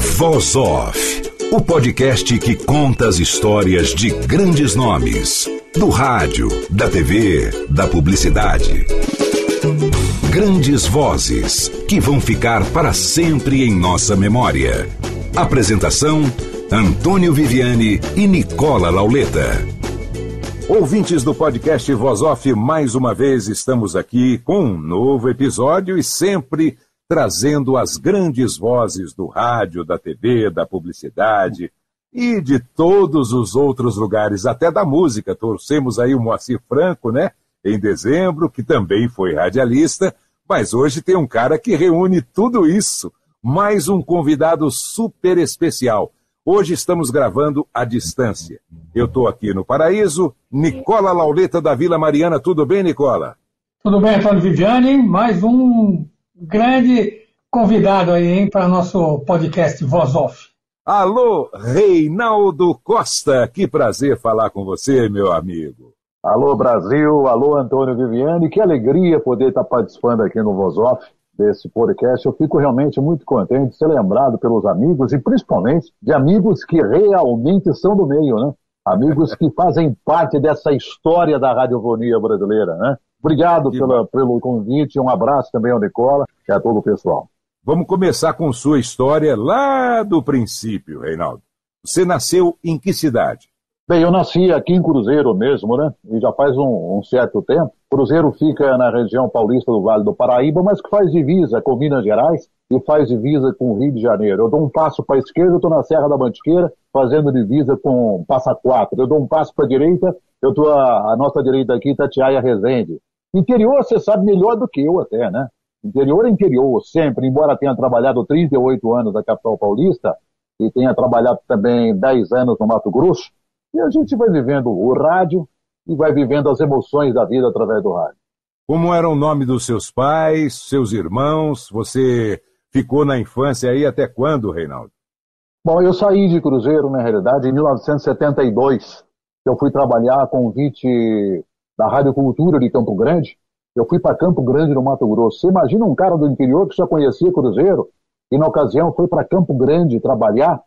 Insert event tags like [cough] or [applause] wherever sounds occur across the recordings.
Voz Off, o podcast que conta as histórias de grandes nomes, do rádio, da TV, da publicidade. Grandes vozes que vão ficar para sempre em nossa memória. Apresentação: Antônio Viviane e Nicola Lauleta. Ouvintes do podcast Voz Off, mais uma vez estamos aqui com um novo episódio e sempre trazendo as grandes vozes do rádio, da TV, da publicidade e de todos os outros lugares, até da música. Torcemos aí o Moacir Franco, né? Em dezembro, que também foi radialista, mas hoje tem um cara que reúne tudo isso. Mais um convidado super especial. Hoje estamos gravando à distância. Eu estou aqui no Paraíso. Nicola Lauleta da Vila Mariana. Tudo bem, Nicola? Tudo bem, Antônio Viviane. Mais um grande convidado aí, para nosso podcast Voz Off. Alô, Reinaldo Costa, que prazer falar com você, meu amigo. Alô, Brasil, alô, Antônio Viviane, que alegria poder estar participando aqui no Voz Off desse podcast. Eu fico realmente muito contente de ser lembrado pelos amigos e principalmente de amigos que realmente são do meio, né? Amigos que fazem parte dessa história da radiofonia brasileira, né? Obrigado pela, pelo convite, um abraço também ao Nicola e a todo o pessoal. Vamos começar com sua história lá do princípio, Reinaldo. Você nasceu em que cidade? Bem, eu nasci aqui em Cruzeiro mesmo, né? E já faz um, um, certo tempo. Cruzeiro fica na região paulista do Vale do Paraíba, mas que faz divisa com Minas Gerais e faz divisa com o Rio de Janeiro. Eu dou um passo para a esquerda, eu estou na Serra da Mantiqueira, fazendo divisa com Passa Quatro. Eu dou um passo para a direita, eu estou à, nossa direita aqui, Tatiaia Rezende. Interior, você sabe melhor do que eu até, né? Interior é interior, sempre, embora tenha trabalhado 38 anos na capital paulista e tenha trabalhado também 10 anos no Mato Grosso, e a gente vai vivendo o rádio e vai vivendo as emoções da vida através do rádio. Como era o nome dos seus pais, seus irmãos? Você ficou na infância aí até quando, Reinaldo? Bom, eu saí de Cruzeiro, na realidade, em 1972. Eu fui trabalhar a convite da Rádio Cultura de Campo Grande. Eu fui para Campo Grande, no Mato Grosso. Você imagina um cara do interior que já conhecia Cruzeiro e, na ocasião, foi para Campo Grande trabalhar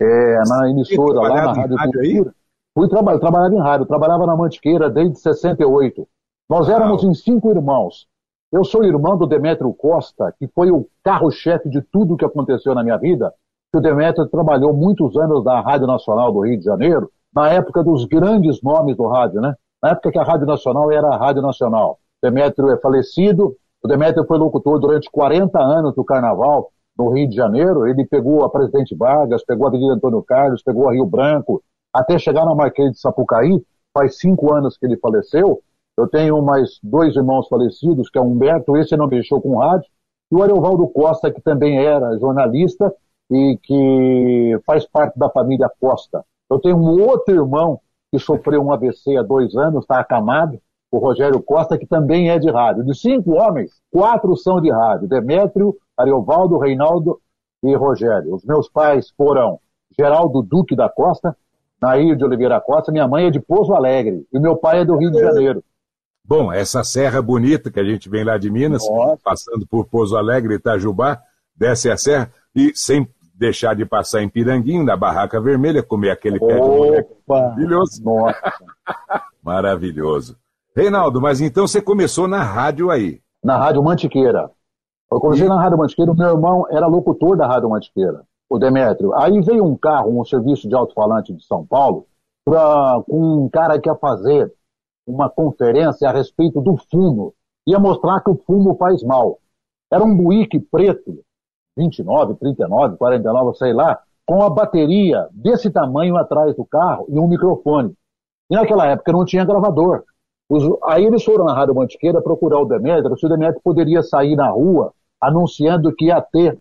é, na emissora lá na Rádio, Cultura. Aí? Fui trabalhar, trabalhava em rádio, trabalhava na Mantiqueira desde 68. Nós éramos em cinco irmãos. Eu sou irmão do Demétrio Costa, que foi o carro-chefe de tudo que aconteceu na minha vida. O Demétrio trabalhou muitos anos na Rádio Nacional do Rio de Janeiro, na época dos grandes nomes do rádio, né? Na época que a Rádio Nacional era a Rádio Nacional. Demétrio é falecido, o Demétrio foi locutor durante 40 anos do Carnaval no Rio de Janeiro, ele pegou a Presidente Vargas, pegou a Avenida Antônio Carlos, pegou a Rio Branco, até chegar na Marquês de Sapucaí, faz cinco anos que ele faleceu, eu tenho mais dois irmãos falecidos, que é o Humberto, esse não mexeu com rádio, e o Ariovaldo Costa, que também era jornalista e que faz parte da família Costa. Eu tenho um outro irmão que sofreu um AVC há dois anos, está acamado, o Rogério Costa, que também é de rádio. De cinco homens, quatro são de rádio: Demétrio, Ariovaldo, Reinaldo e Rogério. Os meus pais foram Geraldo Duque da Costa, Nair de Oliveira Costa, minha mãe é de Pouso Alegre e meu pai é do Rio de Janeiro. Bom, essa serra bonita que a gente vem lá de Minas, Nossa. passando por Pouso Alegre e Itajubá, desce a serra e sem deixar de passar em Piranguinho, na Barraca Vermelha, comer aquele Opa. pé de moleque maravilhoso. Nossa. [laughs] Maravilhoso. Reinaldo, mas então você começou na rádio aí? Na Rádio Mantiqueira. Eu comecei e... na Rádio Mantiqueira, meu irmão era locutor da Rádio Mantiqueira, o Demétrio. Aí veio um carro, um serviço de alto-falante de São Paulo, pra, com um cara que ia fazer uma conferência a respeito do fumo. Ia mostrar que o fumo faz mal. Era um buíque preto, 29, 39, 49, sei lá, com a bateria desse tamanho atrás do carro e um microfone. E naquela época não tinha gravador. Os, aí eles foram na Rádio Mantiqueira procurar o Demetrio, se o Demetrio poderia sair na rua anunciando que ia ter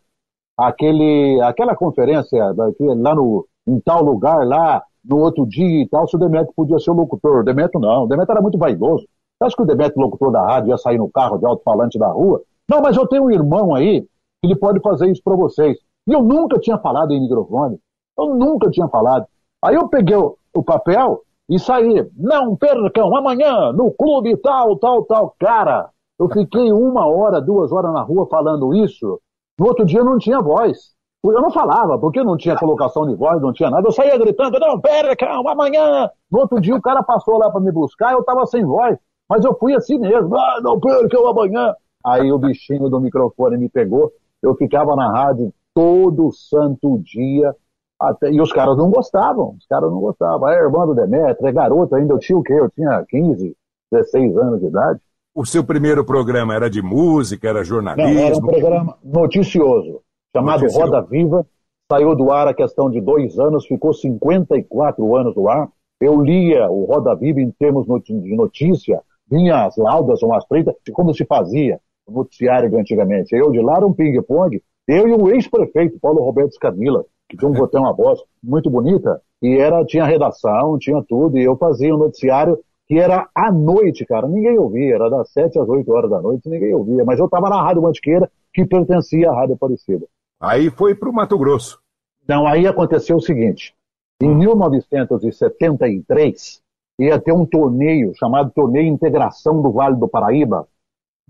aquele, aquela conferência lá no, em tal lugar, lá no outro dia e tal, se o Demetrio podia ser o locutor. O Demetrio não, o Demetrio era muito vaidoso. Você acha que o Demetrio, locutor da rádio, ia sair no carro de alto-falante da rua? Não, mas eu tenho um irmão aí ele pode fazer isso para vocês. E eu nunca tinha falado em microfone. Eu nunca tinha falado. Aí eu peguei o, o papel e saí. Não percam, amanhã, no clube tal, tal, tal. Cara, eu fiquei uma hora, duas horas na rua falando isso. No outro dia eu não tinha voz. Eu não falava, porque não tinha colocação de voz, não tinha nada. Eu saía gritando, não, pera, calma, amanhã. No outro dia o cara passou lá para me buscar, eu tava sem voz. Mas eu fui assim mesmo, ah, não percam amanhã. Aí o bichinho do microfone me pegou, eu ficava na rádio todo santo dia, até, e os caras não gostavam, os caras não gostavam. A irmã do Demetrio, é garoto ainda, eu tinha o quê? Eu tinha 15, 16 anos de idade. O seu primeiro programa era de música, era jornalismo? Não, era um programa noticioso, chamado noticioso. Roda Viva. Saiu do ar a questão de dois anos, ficou 54 anos no ar. Eu lia o Roda Viva em termos de notícia, vinha as laudas ou as treitas, como se fazia noticiário de antigamente. Eu de lá era um ping-pong, eu e o ex-prefeito Paulo Roberto Scamila, que tinha um botão uma voz muito bonita, e era, tinha redação, tinha tudo, e eu fazia um noticiário que era à noite, cara. Ninguém ouvia, era das 7 às 8 horas da noite, ninguém ouvia. Mas eu estava na Rádio Mantiqueira, que pertencia à Rádio Aparecida. Aí foi para o Mato Grosso. Não, aí aconteceu o seguinte. Em 1973, ia ter um torneio chamado Torneio Integração do Vale do Paraíba,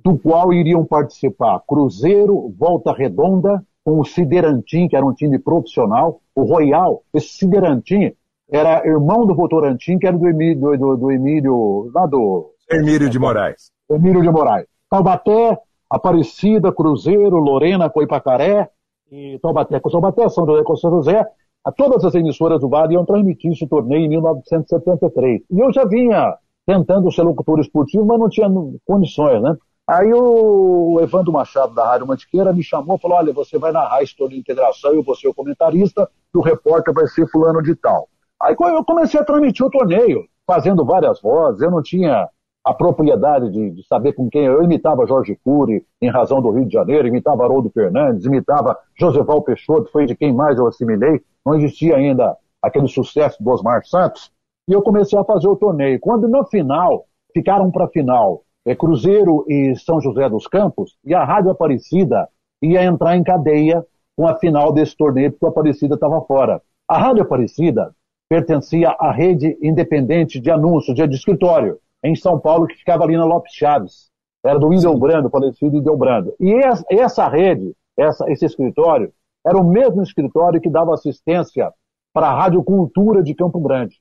do qual iriam participar Cruzeiro, Volta Redonda, com o Siderantim, que era um time profissional, o Royal. Esse Siderantim era irmão do Votorantim, que era do Emílio, do, do Emílio, lá do... Emílio de Moraes. Emílio de Moraes. Taubaté, Aparecida, Cruzeiro, Lorena, Coipacaré, e Taubaté, com Taubaté, São José, com São José, a todas as emissoras do Vale iam transmitir esse torneio em 1973. E eu já vinha tentando ser locutor esportivo, mas não tinha condições, né? Aí o Evandro Machado, da Rádio Mantiqueira, me chamou e falou, olha, você vai narrar esse torneio de integração, eu vou ser o comentarista, e o repórter vai ser fulano de tal. Aí eu comecei a transmitir o torneio, fazendo várias vozes, eu não tinha a propriedade de, de, saber com quem eu imitava Jorge Cury, em razão do Rio de Janeiro, imitava Haroldo Fernandes, imitava Joseval Peixoto, foi de quem mais eu assimilei, não existia ainda aquele sucesso do Osmar Santos, e eu comecei a fazer o torneio. Quando na final, ficaram para a final é, Cruzeiro e São José dos Campos, e a Rádio Aparecida ia entrar em cadeia com a final desse torneio, porque a Aparecida estava fora. A Rádio Aparecida pertencia à rede independente de anúncios, de, de escritório, em São Paulo, que ficava ali na Lopes Chaves. Era do Indel Brando, falecido Indel Brando. E essa, essa rede, essa, esse escritório, era o mesmo escritório que dava assistência para a Rádio Cultura de Campo Grande.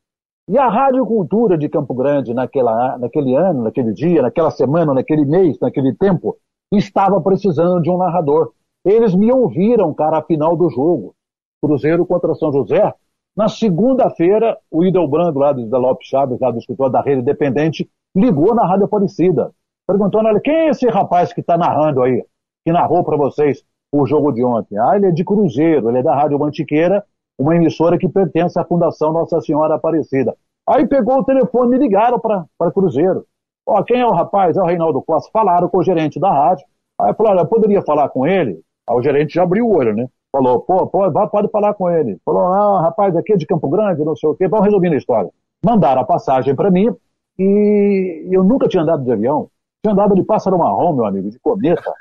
E a Rádio Cultura de Campo Grande, naquela, naquele ano, naquele dia, naquela semana, naquele mês, naquele tempo, estava precisando de um narrador. Eles me ouviram, cara, a final do jogo. Cruzeiro contra São José. Na segunda-feira, o Idelbrando, lá da Lopes Chaves, lá do escritório da Rede Independente, ligou na Rádio Aparecida, perguntando, olha, quem é esse rapaz que está narrando aí, que narrou para vocês o jogo de ontem? Ah, ele é de Cruzeiro, ele é da Rádio Mantiqueira, uma emissora que pertence à Fundação Nossa Senhora Aparecida. Aí pegou o telefone e me ligaram para Cruzeiro. Ó, quem é o rapaz? É o Reinaldo Costa. Falaram com o gerente da rádio. Aí olha, eu poderia falar com ele? Aí o gerente já abriu o olho, né? Falou, pô, pô pode falar com ele. Falou, ah, rapaz, aqui é de Campo Grande, não sei o quê. Vamos resolvendo a história. Mandaram a passagem para mim e eu nunca tinha andado de avião. Tinha andado de pássaro marrom, meu amigo, de cometa.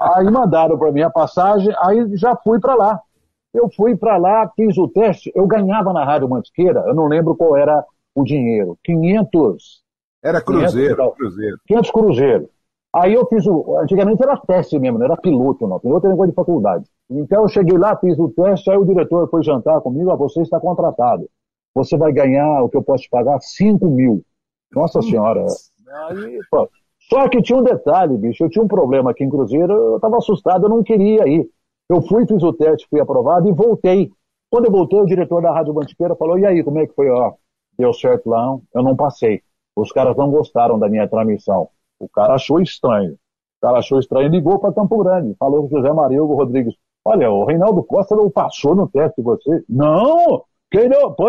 Aí mandaram para mim a passagem, aí já fui para lá. Eu fui para lá, fiz o teste, eu ganhava na Rádio Mantiqueira, eu não lembro qual era o dinheiro. 500. Era cruzeiro, 500, cruzeiro. 500 cruzeiro. Aí eu fiz o. Antigamente era teste mesmo, não era piloto, não. Piloto é negócio de faculdade. Então eu cheguei lá, fiz o teste, aí o diretor foi jantar comigo, ah, você está contratado. Você vai ganhar o que eu posso te pagar? 5 mil. Nossa senhora. Aí, pô. Só que tinha um detalhe, bicho. Eu tinha um problema aqui em Cruzeiro, eu estava assustado, eu não queria ir. Eu fui, fiz o teste, fui aprovado e voltei. Quando eu voltei, o diretor da Rádio Bantiqueira falou: e aí, como é que foi? Ó, deu certo lá, eu não passei. Os caras não gostaram da minha transmissão. O cara achou estranho. O cara achou estranho e ligou para Campo Grande. Falou com o José Maria Hugo Rodrigues: Olha, o Reinaldo Costa não passou no teste de você. Não!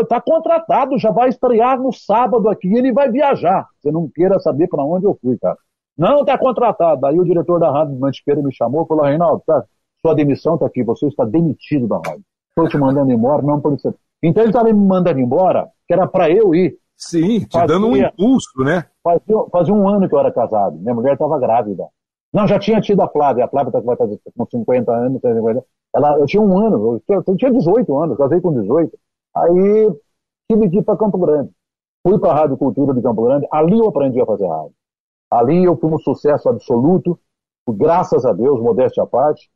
Está contratado, já vai estrear no sábado aqui, ele vai viajar. Você não queira saber para onde eu fui, cara. Não está contratado. Aí o diretor da rádio Mantiqueira me chamou e falou: Reinaldo, tá, sua demissão está aqui, você está demitido da rádio. Estou te mandando embora, não por isso. Então ele estava me mandando embora, que era para eu ir. Sim, te fazia, dando um impulso, né? Fazia, fazia um ano que eu era casado, minha mulher estava grávida. Não, já tinha tido a Flávia, a Flávia tá, vai fazer com 50 anos, ela, eu tinha um ano, eu, eu tinha 18 anos, casei com 18. Aí tive que ir para Campo Grande. Fui para a Rádio Cultura de Campo Grande, ali eu aprendi a fazer rádio. Ali eu fui um sucesso absoluto, graças a Deus, modéstia à parte,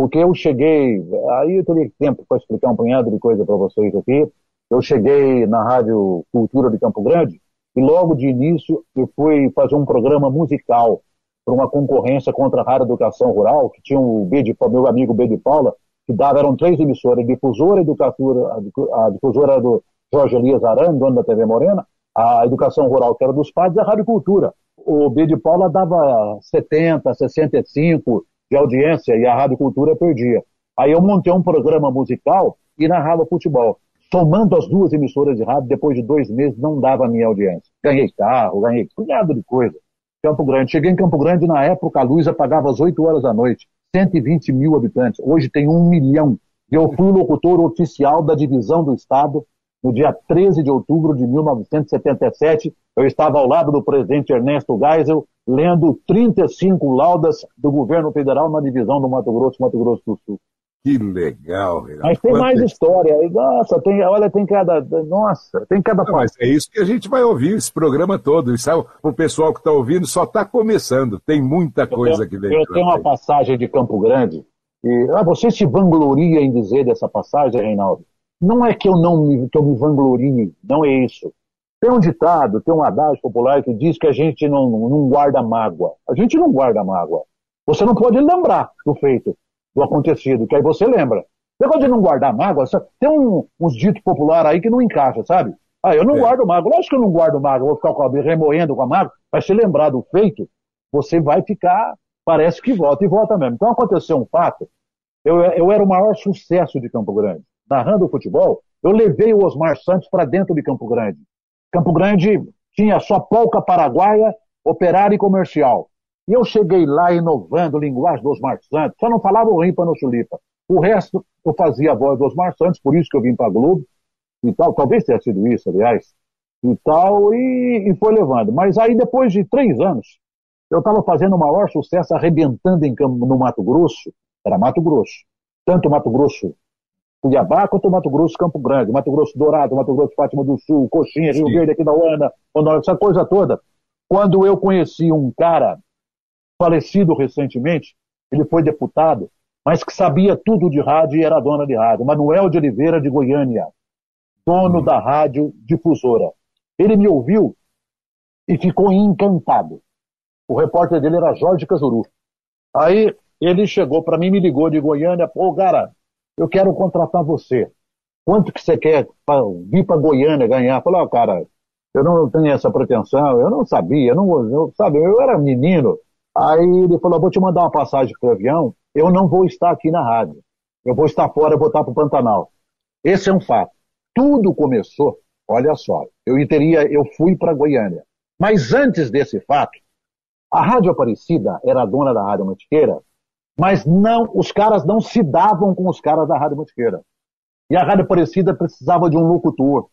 porque eu cheguei, aí eu teria tempo para explicar um punhado de coisa para vocês aqui. Eu cheguei na Rádio Cultura de Campo Grande e logo de início eu fui fazer um programa musical para uma concorrência contra a Rádio Educação Rural, que tinha o B de, meu amigo B de Paula, que dava, eram três emissoras, difusora, educadora, a difusora do Jorge Elias Arana, dono da TV Morena, a Educação Rural, que era dos pais, e a Rádio Cultura. O B de Paula dava 70, 65 de audiência e a Rádio Cultura perdia. Aí eu montei um programa musical e narrava futebol. Somando as duas emissoras de rádio, depois de dois meses, não dava a minha audiência. Ganhei carro, ganhei punhado de coisa. Campo Grande. Cheguei em Campo Grande, na época a luz apagava às 8 horas da noite. 120 mil habitantes. Hoje tem um milhão. Eu fui locutor oficial da divisão do Estado no dia 13 de outubro de 1977. Eu estava ao lado do presidente Ernesto Geisel, lendo 35 laudas do governo federal na divisão do Mato Grosso, Mato Grosso do Sul. Que legal, Renato. Mas tem mais história. Nossa, tem, olha, tem cada. Nossa, tem cada. Não, mas é isso que a gente vai ouvir, esse programa todo. Isso, é o pessoal que está ouvindo só está começando. Tem muita coisa aqui dentro. Eu tenho uma passagem de Campo Grande. E, ah, você se vangloria em dizer dessa passagem, Reinaldo? Não é que eu não me, que eu me vanglorie, não é isso. Tem um ditado, tem um adágio popular que diz que a gente não, não guarda mágoa. A gente não guarda mágoa. Você não pode lembrar do feito do acontecido, que aí você lembra. Negócio de não guardar mágoa, tem um, uns ditos populares aí que não encaixa, sabe? Ah, eu não é. guardo mágoa. Lógico que eu não guardo mágoa, vou ficar com a, remoendo com a mágoa, mas se lembrar do feito, você vai ficar, parece que volta e volta mesmo. Então aconteceu um fato, eu, eu era o maior sucesso de Campo Grande. Narrando o futebol, eu levei o Osmar Santos para dentro de Campo Grande. Campo Grande tinha só polca paraguaia, operário e comercial. E eu cheguei lá inovando linguagem do Osmar Santos, só não falava o rimpa no chulipa. O resto eu fazia a voz do Osmar Santos, por isso que eu vim para a Globo e tal. Talvez tenha sido isso, aliás. E tal, e, e foi levando. Mas aí depois de três anos, eu estava fazendo o maior sucesso, arrebentando em, no Mato Grosso. Era Mato Grosso. Tanto Mato Grosso Cuiabá quanto Mato Grosso Campo Grande, Mato Grosso Dourado, Mato Grosso Fátima do Sul, Coxinha, Rio Sim. Verde, aqui da Uana, essa coisa toda. Quando eu conheci um cara falecido recentemente, ele foi deputado, mas que sabia tudo de rádio e era dona de rádio. Manuel de Oliveira de Goiânia, dono uhum. da rádio difusora. Ele me ouviu e ficou encantado. O repórter dele era Jorge Casuru. Aí ele chegou para mim, me ligou de Goiânia, pô, cara, eu quero contratar você. Quanto que você quer pra, vir para Goiânia ganhar? Falei, ó, oh, cara, eu não tenho essa pretensão, eu não sabia, eu não, eu, sabe, eu era menino, Aí ele falou: vou te mandar uma passagem para avião, eu não vou estar aqui na rádio. Eu vou estar fora, eu vou estar para o Pantanal. Esse é um fato. Tudo começou, olha só, eu teria, eu fui para Goiânia. Mas antes desse fato, a Rádio Aparecida era a dona da Rádio Mantiqueira, mas não, os caras não se davam com os caras da Rádio Mantiqueira. E a Rádio Aparecida precisava de um locutor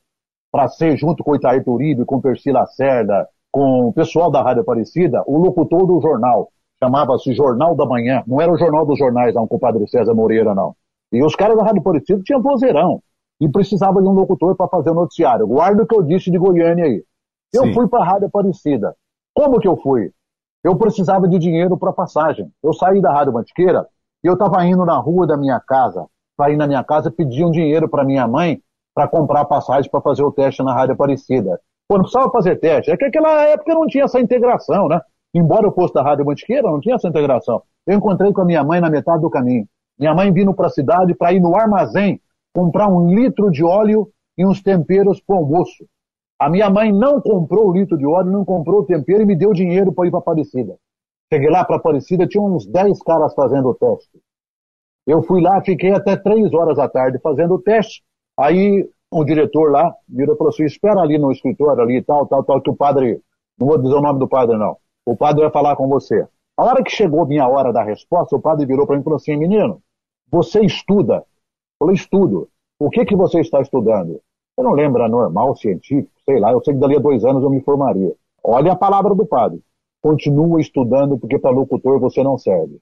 para ser, junto com o Itair Turibe, com o Percy Lacerda, com o pessoal da Rádio Aparecida, o locutor do jornal, chamava-se Jornal da Manhã, não era o Jornal dos Jornais, não, com o padre César Moreira, não. E os caras da Rádio Aparecida tinham vozeirão, e precisava de um locutor para fazer o noticiário. Guarda o que eu disse de Goiânia aí. Eu Sim. fui para a Rádio Aparecida. Como que eu fui? Eu precisava de dinheiro para passagem. Eu saí da Rádio Mantiqueira e eu estava indo na rua da minha casa, para ir na minha casa pedir um dinheiro para minha mãe para comprar passagem para fazer o teste na Rádio Aparecida. Pô, não precisava fazer teste. É que naquela época não tinha essa integração, né? Embora eu fosse da Rádio Mantiqueira, não tinha essa integração. Eu encontrei com a minha mãe na metade do caminho. Minha mãe vindo para a cidade para ir no armazém comprar um litro de óleo e uns temperos para o almoço. A minha mãe não comprou o litro de óleo, não comprou o tempero e me deu dinheiro para ir para Aparecida. Cheguei lá para Aparecida, tinha uns 10 caras fazendo o teste. Eu fui lá, fiquei até 3 horas da tarde fazendo o teste. Aí um diretor lá virou e falou assim, espera ali no escritório ali, tal, tal, tal, que o padre, não vou dizer o nome do padre não, o padre vai falar com você. A hora que chegou minha hora da resposta, o padre virou para mim e falou assim, menino, você estuda? Eu falei, estudo. O que que você está estudando? Eu não lembro, era normal, científico, sei lá, eu sei que dali a dois anos eu me formaria. Olha a palavra do padre. Continua estudando, porque para locutor você não serve.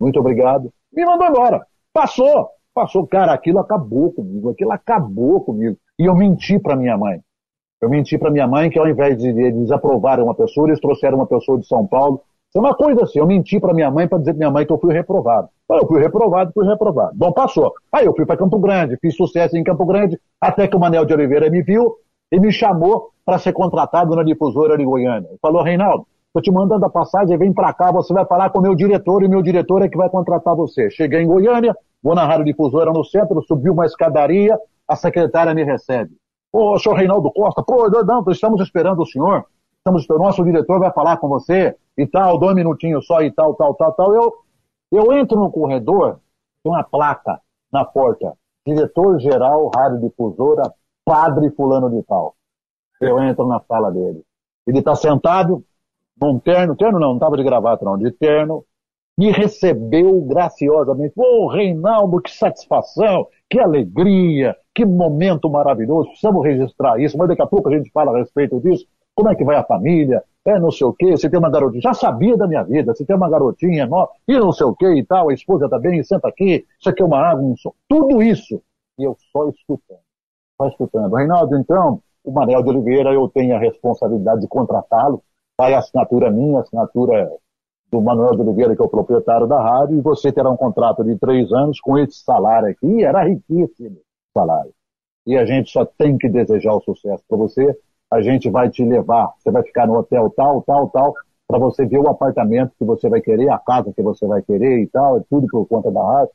Muito obrigado. Me mandou embora. Passou. Passou. Cara, aquilo acabou comigo. Aquilo acabou comigo. E eu menti para minha mãe. Eu menti para minha mãe que ao invés de desaprovar uma pessoa, eles trouxeram uma pessoa de São Paulo. Isso é uma coisa assim. Eu menti para minha mãe para dizer para minha mãe que eu fui reprovado. Eu fui reprovado, fui reprovado. Bom, passou. Aí eu fui para Campo Grande, fiz sucesso em Campo Grande, até que o Manel de Oliveira me viu e me chamou para ser contratado na difusora de Goiânia. Ele falou, Reinaldo, estou te mandando a passagem, vem para cá, você vai falar com o meu diretor e meu diretor é que vai contratar você. Cheguei em Goiânia, vou na rádio difusora no centro, subi uma escadaria, a secretária me recebe. Ô, senhor Reinaldo Costa, pô, não, estamos esperando o senhor, estamos, o nosso diretor vai falar com você e tal, dois minutinhos só e tal, tal, tal, tal. Eu, eu entro no corredor, tem uma placa na porta, diretor-geral, rádio difusora, padre fulano de tal. Eu entro na sala dele. Ele está sentado, num terno, terno não, não estava de gravata não, de terno, me recebeu graciosamente. Ô, oh, Reinaldo, que satisfação, que alegria, que momento maravilhoso, precisamos registrar isso, mas daqui a pouco a gente fala a respeito disso. Como é que vai a família? É não sei o quê, você tem uma garotinha, já sabia da minha vida, você tem uma garotinha nova, e não sei o quê e tal, a esposa está bem, senta aqui, isso aqui é uma água, um som, tudo isso. E eu só escutando, só escutando. Reinaldo, então, o Manel de Oliveira, eu tenho a responsabilidade de contratá-lo, vai a assinatura minha, a assinatura do Manuel de Oliveira, que é o proprietário da rádio, e você terá um contrato de três anos com esse salário aqui, era riquíssimo salário. E a gente só tem que desejar o sucesso para você, a gente vai te levar, você vai ficar no hotel tal, tal, tal, para você ver o apartamento que você vai querer, a casa que você vai querer e tal, tudo por conta da rádio.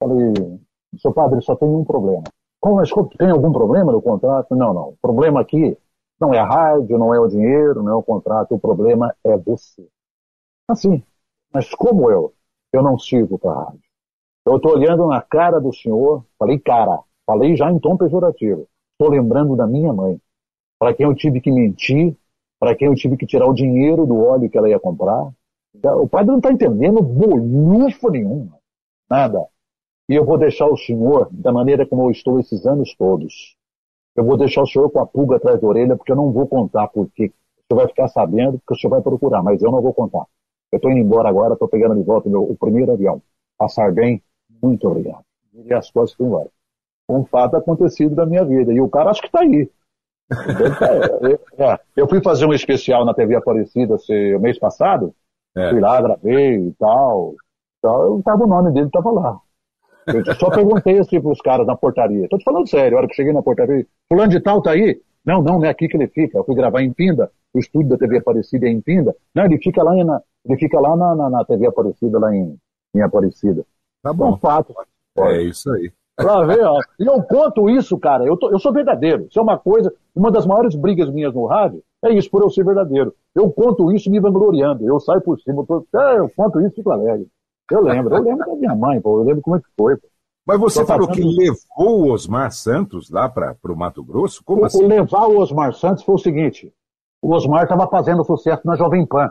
Falei, seu padre, só tem um problema. Como, mas tem algum problema no contrato? Não, não. O problema aqui não é a rádio, não é o dinheiro, não é o contrato, o problema é você. Assim, mas como eu? Eu não sirvo para a rádio. Eu estou olhando na cara do senhor, falei cara, falei já em tom pejorativo. Estou lembrando da minha mãe, para quem eu tive que mentir, para quem eu tive que tirar o dinheiro do óleo que ela ia comprar. O padre não está entendendo bolhufo nenhum, nada. E eu vou deixar o senhor da maneira como eu estou esses anos todos. Eu vou deixar o senhor com a pulga atrás da orelha, porque eu não vou contar por quê. O senhor vai ficar sabendo, porque o senhor vai procurar, mas eu não vou contar. Eu estou indo embora agora, estou pegando de volta o, meu, o primeiro avião. Passar bem, muito obrigado. E as coisas fui embora. Um fato acontecido da minha vida. E o cara acho que está aí. [laughs] eu fui fazer um especial na TV Aparecida o mês passado. É. Fui lá, gravei e tal. Então, tava, o nome dele estava lá. Eu só perguntei assim para os caras na portaria. Estou te falando sério, a hora que cheguei na portaria, fulano de tal tá aí? Não, não, não é aqui que ele fica. Eu fui gravar em Pinda, o estúdio da TV Aparecida é em Pinda. Não, ele fica lá, na, ele fica lá na, na, na TV Aparecida, lá em, em Aparecida. Tá bom. É um fato. É isso aí. Pra ver, ó. E eu conto isso, cara. Eu, tô, eu sou verdadeiro. Isso é uma coisa, uma das maiores brigas minhas no rádio é isso, por eu ser verdadeiro. Eu conto isso me vangloriando. Eu saio por cima, eu, tô, é, eu conto isso e fico alegre. Eu lembro, eu lembro da minha mãe, pô, eu lembro como é que foi. Pô. Mas você falou que levou o Osmar Santos lá para o Mato Grosso? Como o, assim? Levar o Osmar Santos foi o seguinte: o Osmar estava fazendo sucesso na Jovem Pan.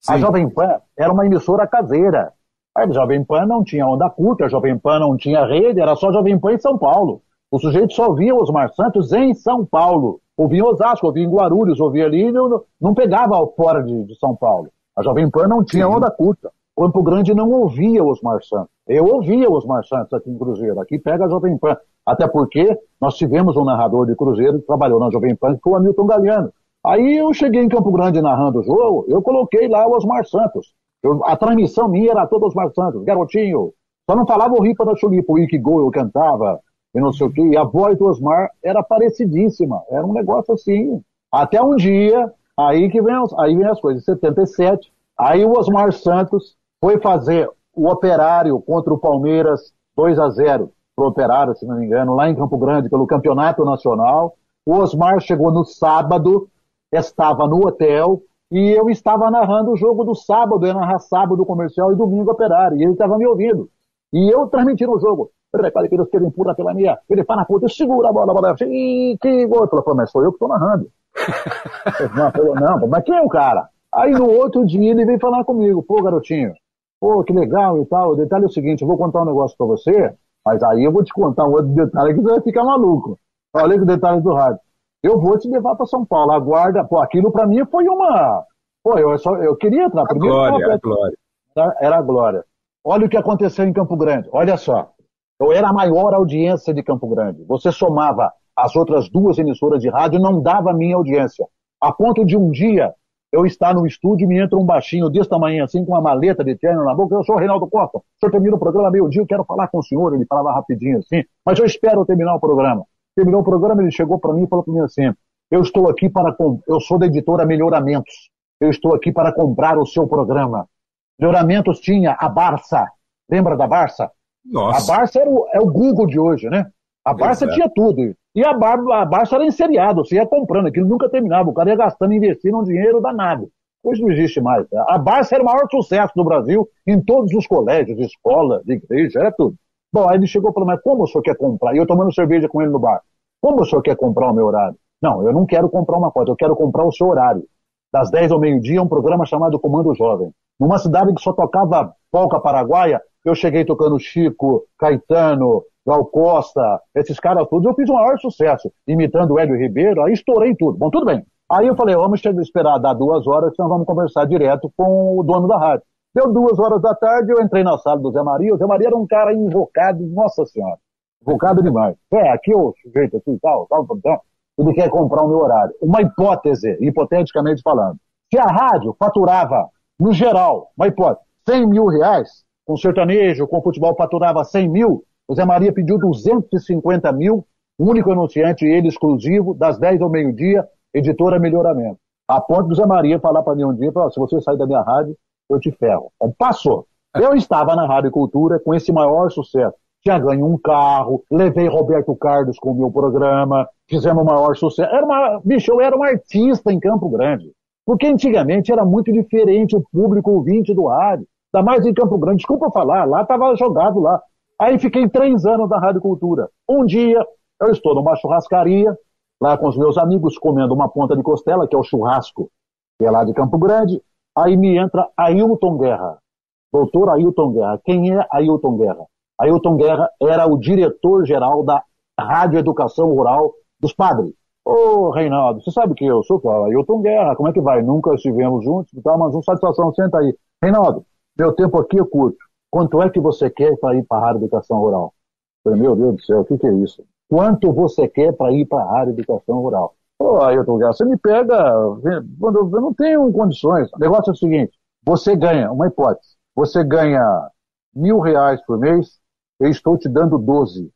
Sim. A Jovem Pan era uma emissora caseira. A Jovem Pan não tinha onda curta, a Jovem Pan não tinha rede, era só Jovem Pan em São Paulo. O sujeito só via Osmar Santos em São Paulo. Ouvia em Osasco, ouvia em Guarulhos, ouvia ali, não, não pegava fora de, de São Paulo. A Jovem Pan não tinha Sim. onda curta. Campo Grande não ouvia Osmar Santos. Eu ouvia Osmar Santos aqui em Cruzeiro. Aqui pega a Jovem Pan. Até porque nós tivemos um narrador de Cruzeiro que trabalhou na Jovem Pan, que foi o Hamilton Galeano. Aí eu cheguei em Campo Grande narrando o jogo, eu coloquei lá o Osmar Santos. Eu, a transmissão minha era toda Osmar Santos, garotinho. Só não falava o Ripa da Chulipa, o Ike Gol eu cantava, e não sei o quê. E a voz do Osmar era parecidíssima. Era um negócio assim. Até um dia, aí que vem, aí vem as coisas, 77. Aí o Osmar Santos foi fazer o Operário contra o Palmeiras 2 a 0 para o Operário, se não me engano, lá em Campo Grande, pelo Campeonato Nacional. O Osmar chegou no sábado, estava no hotel, e eu estava narrando o jogo do sábado, eu narrar sábado comercial e domingo operário, e ele estava me ouvindo. E eu transmitindo o jogo. repare que ele empurra pela minha, ele para na ponta, segura a bola, a bola, e que gol. Ele falou, mas sou eu que estou narrando. [laughs] não, não, mas quem é o cara? Aí no outro dia ele veio falar comigo, pô, garotinho, pô, que legal e tal. O detalhe é o seguinte, eu vou contar um negócio pra você, mas aí eu vou te contar um outro detalhe que você vai ficar maluco. Falei com detalhes do rádio. Eu vou te levar para São Paulo. Aguarda. Pô, aquilo para mim foi uma. Pô, eu, só, eu queria entrar. Primeiro, a glória, a glória. Era a glória. Olha o que aconteceu em Campo Grande. Olha só. Eu era a maior audiência de Campo Grande. Você somava as outras duas emissoras de rádio, não dava a minha audiência. A ponto de um dia eu estar no estúdio e me entra um baixinho desse tamanho assim, com uma maleta de terno na boca. Eu sou o Reinaldo Costa. O senhor termina o programa meio-dia, eu quero falar com o senhor. Ele falava rapidinho assim, mas eu espero terminar o programa. Terminou o programa, ele chegou para mim e falou para mim assim: Eu estou aqui para. Eu sou da editora Melhoramentos. Eu estou aqui para comprar o seu programa. Melhoramentos tinha a Barça. Lembra da Barça? Nossa. A Barça era o, é o Google de hoje, né? A Barça Exato. tinha tudo. E a, Bar, a Barça era enseriado, você ia comprando, aquilo nunca terminava, o cara ia gastando, investindo um dinheiro danado. Hoje não existe mais. A Barça era o maior sucesso do Brasil em todos os colégios, escolas, igreja, era tudo. Bom, aí ele chegou e falou, mas como o senhor quer comprar? E eu tomando cerveja com ele no bar. Como o senhor quer comprar o meu horário? Não, eu não quero comprar uma foto, eu quero comprar o seu horário. Das 10 ao meio-dia, um programa chamado Comando Jovem. Numa cidade que só tocava polca paraguaia, eu cheguei tocando Chico, Caetano, Gal Costa, esses caras todos, eu fiz o maior sucesso, imitando o Hélio Ribeiro, aí estourei tudo. Bom, tudo bem. Aí eu falei, vamos esperar dar duas horas, senão vamos conversar direto com o dono da rádio. Deu duas horas da tarde, eu entrei na sala do Zé Maria, o Zé Maria era um cara invocado, nossa senhora, invocado demais. É, aqui o sujeito e tal, tal, tal, tal, ele quer comprar o meu horário. Uma hipótese, hipoteticamente falando. Se a rádio faturava, no geral, uma hipótese, 100 mil reais, com sertanejo, com futebol faturava 100 mil, o Zé Maria pediu 250 mil, único anunciante, ele exclusivo, das 10 ao meio-dia, editora Melhoramento. A ponto do Zé Maria falar para mim um dia, se você sair da minha rádio, eu te ferro. Então, passou. Eu estava na Rádio Cultura com esse maior sucesso. Tinha ganho um carro, levei Roberto Carlos com o meu programa, fizemos o maior sucesso. Era uma, bicho, eu era um artista em Campo Grande. Porque antigamente era muito diferente o público ouvinte do rádio. Ainda mais em Campo Grande. Desculpa falar, lá estava jogado lá. Aí fiquei três anos na Rádio Cultura. Um dia, eu estou numa churrascaria, lá com os meus amigos, comendo uma ponta de costela, que é o churrasco, que é lá de Campo Grande. Aí me entra Ailton Guerra. Doutor Ailton Guerra. Quem é Ailton Guerra? Ailton Guerra era o diretor-geral da Rádio Educação Rural dos Padres. Ô, Reinaldo, você sabe que eu sou o Ailton Guerra, como é que vai? Nunca estivemos juntos, tá, mas uma satisfação, senta aí. Reinaldo, meu tempo aqui é curto. Quanto é que você quer para ir para a área de educação rural? falei, meu Deus do céu, o que, que é isso? Quanto você quer para ir para a área de educação rural? Oh, Ailton Guerra, você me pega quando eu não tenho condições. O negócio é o seguinte: você ganha, uma hipótese, você ganha mil reais por mês, eu estou te dando 12.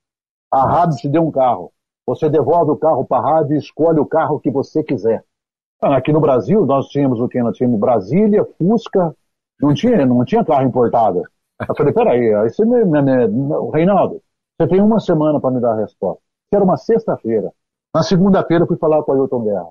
A rádio te deu um carro. Você devolve o carro para a rádio e escolhe o carro que você quiser. Ah, aqui no Brasil, nós tínhamos o que? Nós tínhamos Brasília, Fusca, não tinha, não tinha carro importado. Eu falei, peraí, aí você me, me, me, Reinaldo, você tem uma semana para me dar a resposta. Que era uma sexta-feira. Na segunda-feira eu fui falar com o Ailton Guerra.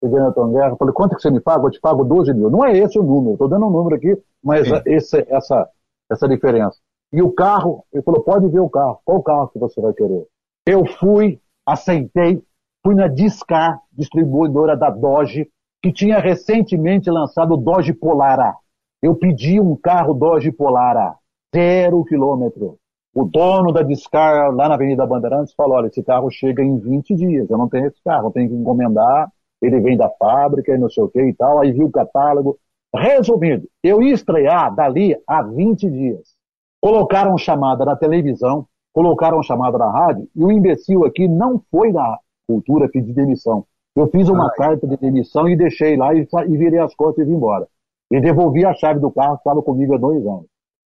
Peguei o Ailton Guerra, falei, quanto que você me paga? Eu te pago 12 mil. Não é esse o número, estou dando um número aqui, mas esse, essa, essa diferença. E o carro, ele falou, pode ver o carro. Qual carro que você vai querer? Eu fui, aceitei, fui na Discar, distribuidora da Dodge, que tinha recentemente lançado o Dodge Polara. Eu pedi um carro Dodge Polara zero quilômetro. O dono da Discar lá na Avenida Bandeirantes falou, olha, esse carro chega em 20 dias, eu não tenho esse carro, eu tenho que encomendar, ele vem da fábrica e não sei o que e tal, aí viu o catálogo. Resumindo, eu ia estrear dali a 20 dias. Colocaram chamada na televisão, colocaram chamada na rádio, e o imbecil aqui não foi na cultura pedir demissão. Eu fiz uma Ai. carta de demissão e deixei lá e, e virei as costas e vim embora. E devolvi a chave do carro estava comigo há dois anos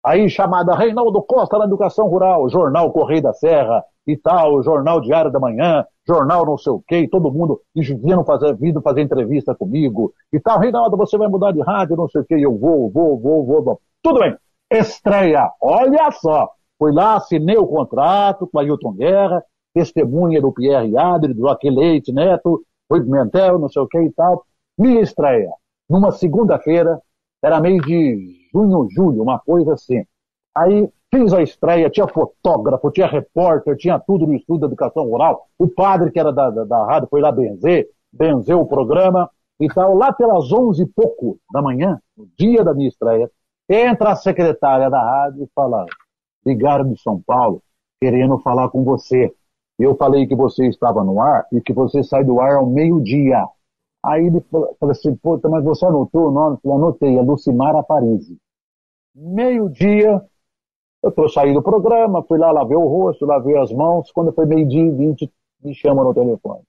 aí chamada Reinaldo Costa na Educação Rural, Jornal Correio da Serra e tal, Jornal Diário da Manhã, Jornal não sei o quê, e todo mundo vindo fazer, vindo fazer entrevista comigo e tal. Reinaldo, você vai mudar de rádio, não sei o quê, eu vou, vou, vou, vou, vou. Tudo bem. Estreia, olha só. Fui lá, assinei o contrato com a Ailton Guerra, testemunha do Pierre Adri, do Joaquim Leite Neto, Rui Pimentel, não sei o que e tal. Minha estreia, numa segunda-feira, era mês de junho, julho, uma coisa assim. Aí Fiz a estreia, tinha fotógrafo, tinha repórter, tinha tudo no estudo de educação rural. O padre, que era da, da, da rádio, foi lá benzer, benzeu o programa e tal. Lá pelas onze e pouco da manhã, no dia da minha estreia, entra a secretária da rádio e fala: ligaram de São Paulo, querendo falar com você. Eu falei que você estava no ar e que você sai do ar ao meio-dia. Aí ele falou assim, puta, mas você anotou o nome? Eu falei, anotei, é Lucimara Parisi. Meio-dia, eu tô saindo do programa, fui lá, lavei o rosto, lavei as mãos. Quando foi meio-dia e vinte, me chama no telefone.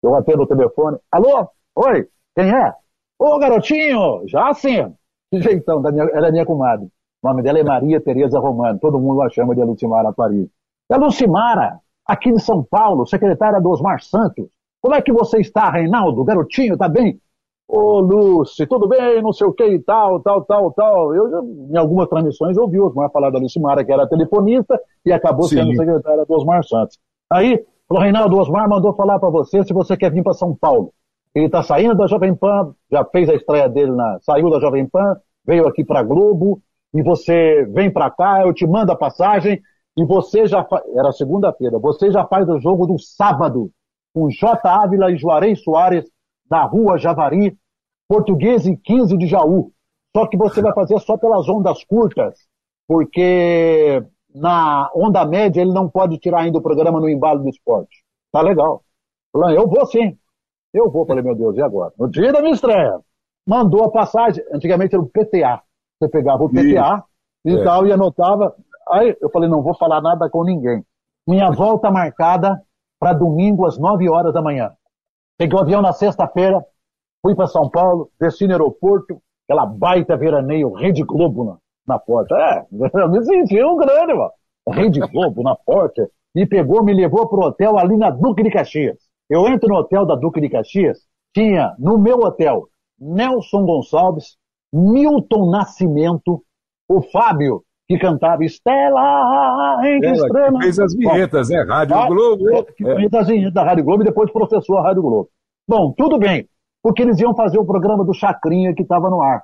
Eu atendo o telefone. Alô? Oi? Quem é? Ô, garotinho! Já sim. Que jeitão, era é minha comadre. O nome dela é Maria Tereza Romano. Todo mundo a chama de Lucimara Paris. É Lucimara, aqui de São Paulo, secretária do Osmar Santos. Como é que você está, Reinaldo? Garotinho, tá bem? Ô, Lúcio, tudo bem? Não sei o que e tal, tal, tal, tal. Eu, em algumas transmissões, ouvi Osmar falar da Lucimara, que era telefonista, e acabou Sim. sendo secretária do Osmar Santos. Aí, falou, Reinaldo, Osmar mandou falar para você se você quer vir para São Paulo. Ele está saindo da Jovem Pan, já fez a estreia dele na. saiu da Jovem Pan, veio aqui para Globo, e você vem para cá, eu te mando a passagem, e você já faz. Era segunda-feira, você já faz o jogo do sábado, com J. Ávila e Juarez Soares, na rua Javari, português e 15 de Jaú. Só que você vai fazer só pelas ondas curtas, porque na onda média ele não pode tirar ainda o programa no embalo do esporte. Tá legal. Falei, eu vou sim. Eu vou. Falei, meu Deus, e agora? No dia da minha estreia, mandou a passagem. Antigamente era o PTA. Você pegava o PTA e, e é. tal e anotava. Aí eu falei, não vou falar nada com ninguém. Minha volta marcada para domingo às 9 horas da manhã. Peguei o avião na sexta-feira, fui para São Paulo, desci no aeroporto, aquela baita veraneio, Rede Globo na, na porta. É, [laughs] eu me senti um grande, mano. Rede Globo na porta. Me pegou, me levou pro hotel ali na Duque de Caxias. Eu entro no hotel da Duque de Caxias, tinha no meu hotel Nelson Gonçalves, Milton Nascimento, o Fábio, que cantava Estela em que é, estrela. Que fez as vinhetas, né? Rádio ah, Globo. Que é. fez as vinhetas da Rádio Globo e depois processou a Rádio Globo. Bom, tudo bem, porque eles iam fazer o programa do Chacrinha que estava no ar.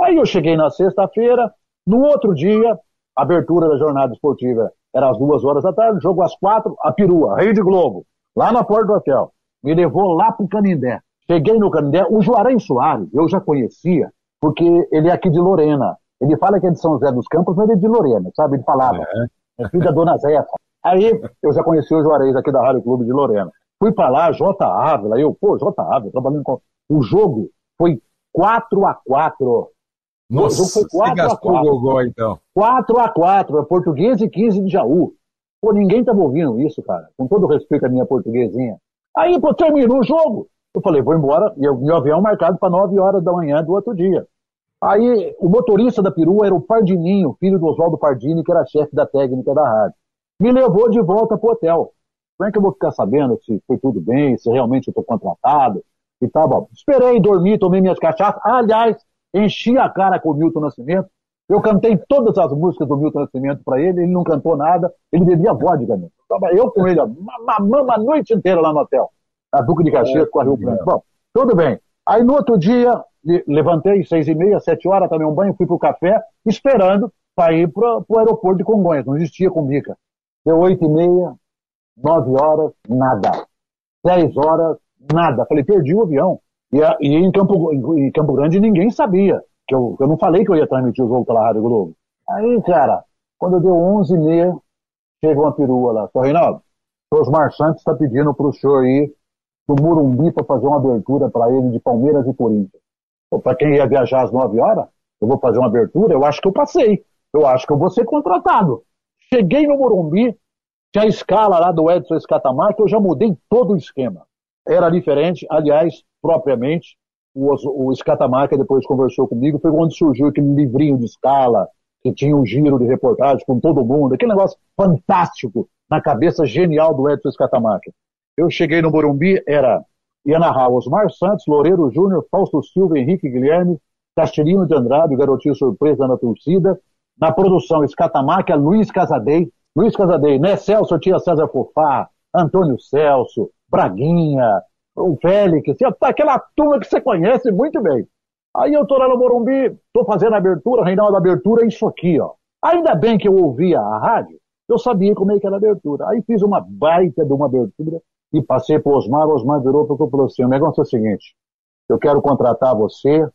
Aí eu cheguei na sexta-feira, no outro dia, abertura da jornada esportiva era às duas horas da tarde, jogo às quatro, a perua, Rede Globo, lá na porta do hotel. Me levou lá pro Canindé. Cheguei no Canindé, o Juarez Soares, eu já conhecia, porque ele é aqui de Lorena. Ele fala que é de São José dos Campos, mas ele é de Lorena, sabe? Ele falava, é, é filho da dona Zefa. Aí eu já conheci o Juarez aqui da Rádio Clube de Lorena. Fui para lá, J. Ávila, eu, pô, J. Ávila, trabalhando com. O jogo foi 4 a 4 Nossa, o jogo foi 4 a 4 gogó, então. 4 a 4 é português e 15 de Jaú. Pô, ninguém tava ouvindo isso, cara. Com todo respeito à minha portuguesinha. Aí, pô, terminou o jogo. Eu falei, vou embora. E o meu avião marcado para 9 horas da manhã do outro dia. Aí o motorista da perua era o Pardininho, filho do Oswaldo Pardini, que era chefe da técnica da rádio. Me levou de volta pro hotel. Como é que eu vou ficar sabendo se foi tudo bem, se realmente eu estou contratado e tal? Esperei dormir, tomei minhas cachaças. aliás, enchi a cara com o Milton Nascimento. Eu cantei todas as músicas do Milton Nascimento para ele, ele não cantou nada, ele bebia vodka. Né? Eu com ele, mamamos a noite inteira lá no hotel. A Duque de Caxias com a Rio Branco. Bom, tudo bem. Aí no outro dia, levantei seis e meia, sete horas, tomei um banho, fui pro café, esperando para ir para o aeroporto de Congonhas. Não existia Cumbica. Deu oito e meia, nove horas, nada. Dez horas, nada. Falei, perdi o avião. E, e em, Campo, em Campo Grande ninguém sabia. Que eu, eu não falei que eu ia transmitir o jogo pela Rádio Globo. Aí, cara, quando deu onze e meia, chega uma perua lá. Só, Reinaldo, Osmar Santos está pedindo para o senhor ir do Murumbi para fazer uma abertura para ele de Palmeiras e Corinthians para quem ia viajar às 9 horas, eu vou fazer uma abertura, eu acho que eu passei. Eu acho que eu vou ser contratado. Cheguei no Morumbi, tinha a escala lá do Edson Escatamar, que eu já mudei todo o esquema. Era diferente, aliás, propriamente, o, o Escatamar, que depois conversou comigo, foi onde surgiu aquele livrinho de escala, que tinha um giro de reportagem com todo mundo, aquele negócio fantástico na cabeça genial do Edson Escatamaca. Eu cheguei no Morumbi, era ia narrar Osmar Santos, Loureiro Júnior, Fausto Silva, Henrique Guilherme, Castilhinho de Andrade, Garotinho Surpresa na torcida. Na produção, Escatamáquia, Luiz Casadei. Luiz Casadei, né? Celso, tinha César Fofá, Antônio Celso, Braguinha, o Félix, aquela turma que você conhece muito bem. Aí eu tô lá no Morumbi, tô fazendo a abertura, Reinaldo, a abertura é isso aqui, ó. Ainda bem que eu ouvia a rádio, eu sabia como é que era a abertura. Aí fiz uma baita de uma abertura e passei para o Osmar, o Osmar virou para o falou assim, o negócio é o seguinte, eu quero contratar você,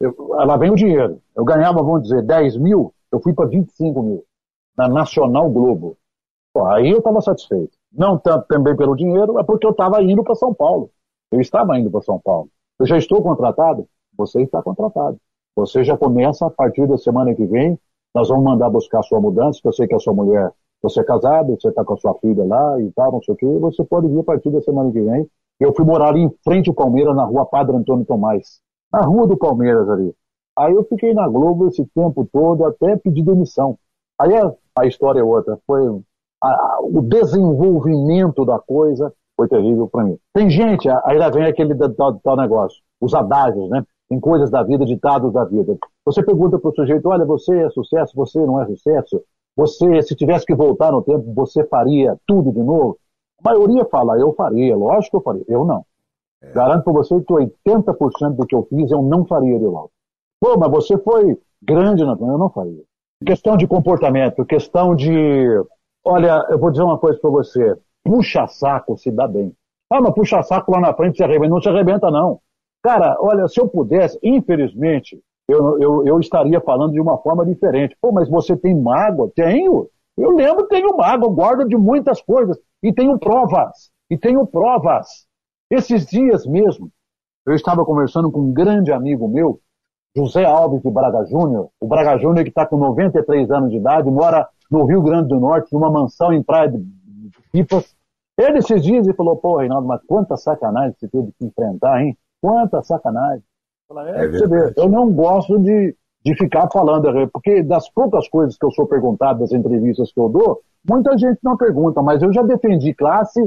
eu, lá vem o dinheiro. Eu ganhava, vamos dizer, 10 mil, eu fui para 25 mil, na Nacional Globo. Pô, aí eu estava satisfeito. Não tanto também pelo dinheiro, é porque eu estava indo para São Paulo. Eu estava indo para São Paulo. Eu já estou contratado? Você está contratado. Você já começa a partir da semana que vem. Nós vamos mandar buscar sua mudança, que eu sei que a sua mulher, você é casado, você está com a sua filha lá e tal, não sei o quê. Você pode vir a partir da semana que vem. Eu fui morar ali em frente ao Palmeiras, na rua Padre Antônio Tomás. Na rua do Palmeiras ali. Aí eu fiquei na Globo esse tempo todo até pedir demissão. Aí a, a história é outra. Foi a, o desenvolvimento da coisa foi terrível para mim. Tem gente, aí lá vem aquele tal, tal negócio, os adágios, né? Tem coisas da vida, ditados da vida. Você pergunta para o sujeito, olha, você é sucesso, você não é sucesso? Você, se tivesse que voltar no tempo, você faria tudo de novo? A maioria fala, eu faria, lógico que eu faria. Eu não. É. Garanto para você que 80% do que eu fiz eu não faria de volta. Pô, mas você foi grande, na... eu não faria. Questão de comportamento, questão de. Olha, eu vou dizer uma coisa para você puxa-saco se dá bem. Ah, mas puxa-saco lá na frente se arrebenta. Não se arrebenta, não. Cara, olha, se eu pudesse, infelizmente, eu, eu, eu estaria falando de uma forma diferente. Pô, mas você tem mágoa? Tenho. Eu lembro que tenho mágoa, guardo de muitas coisas. E tenho provas. E tenho provas. Esses dias mesmo, eu estava conversando com um grande amigo meu, José Alves de Braga Júnior. O Braga Júnior que está com 93 anos de idade, mora no Rio Grande do Norte, numa mansão em Praia de Pipas. Ele esses dias ele falou, pô, Reinaldo, mas quanta sacanagem você teve que enfrentar, hein? Quanta sacanagem. É, é você vê, eu não gosto de, de ficar falando, porque das poucas coisas que eu sou perguntado, das entrevistas que eu dou, muita gente não pergunta, mas eu já defendi classe,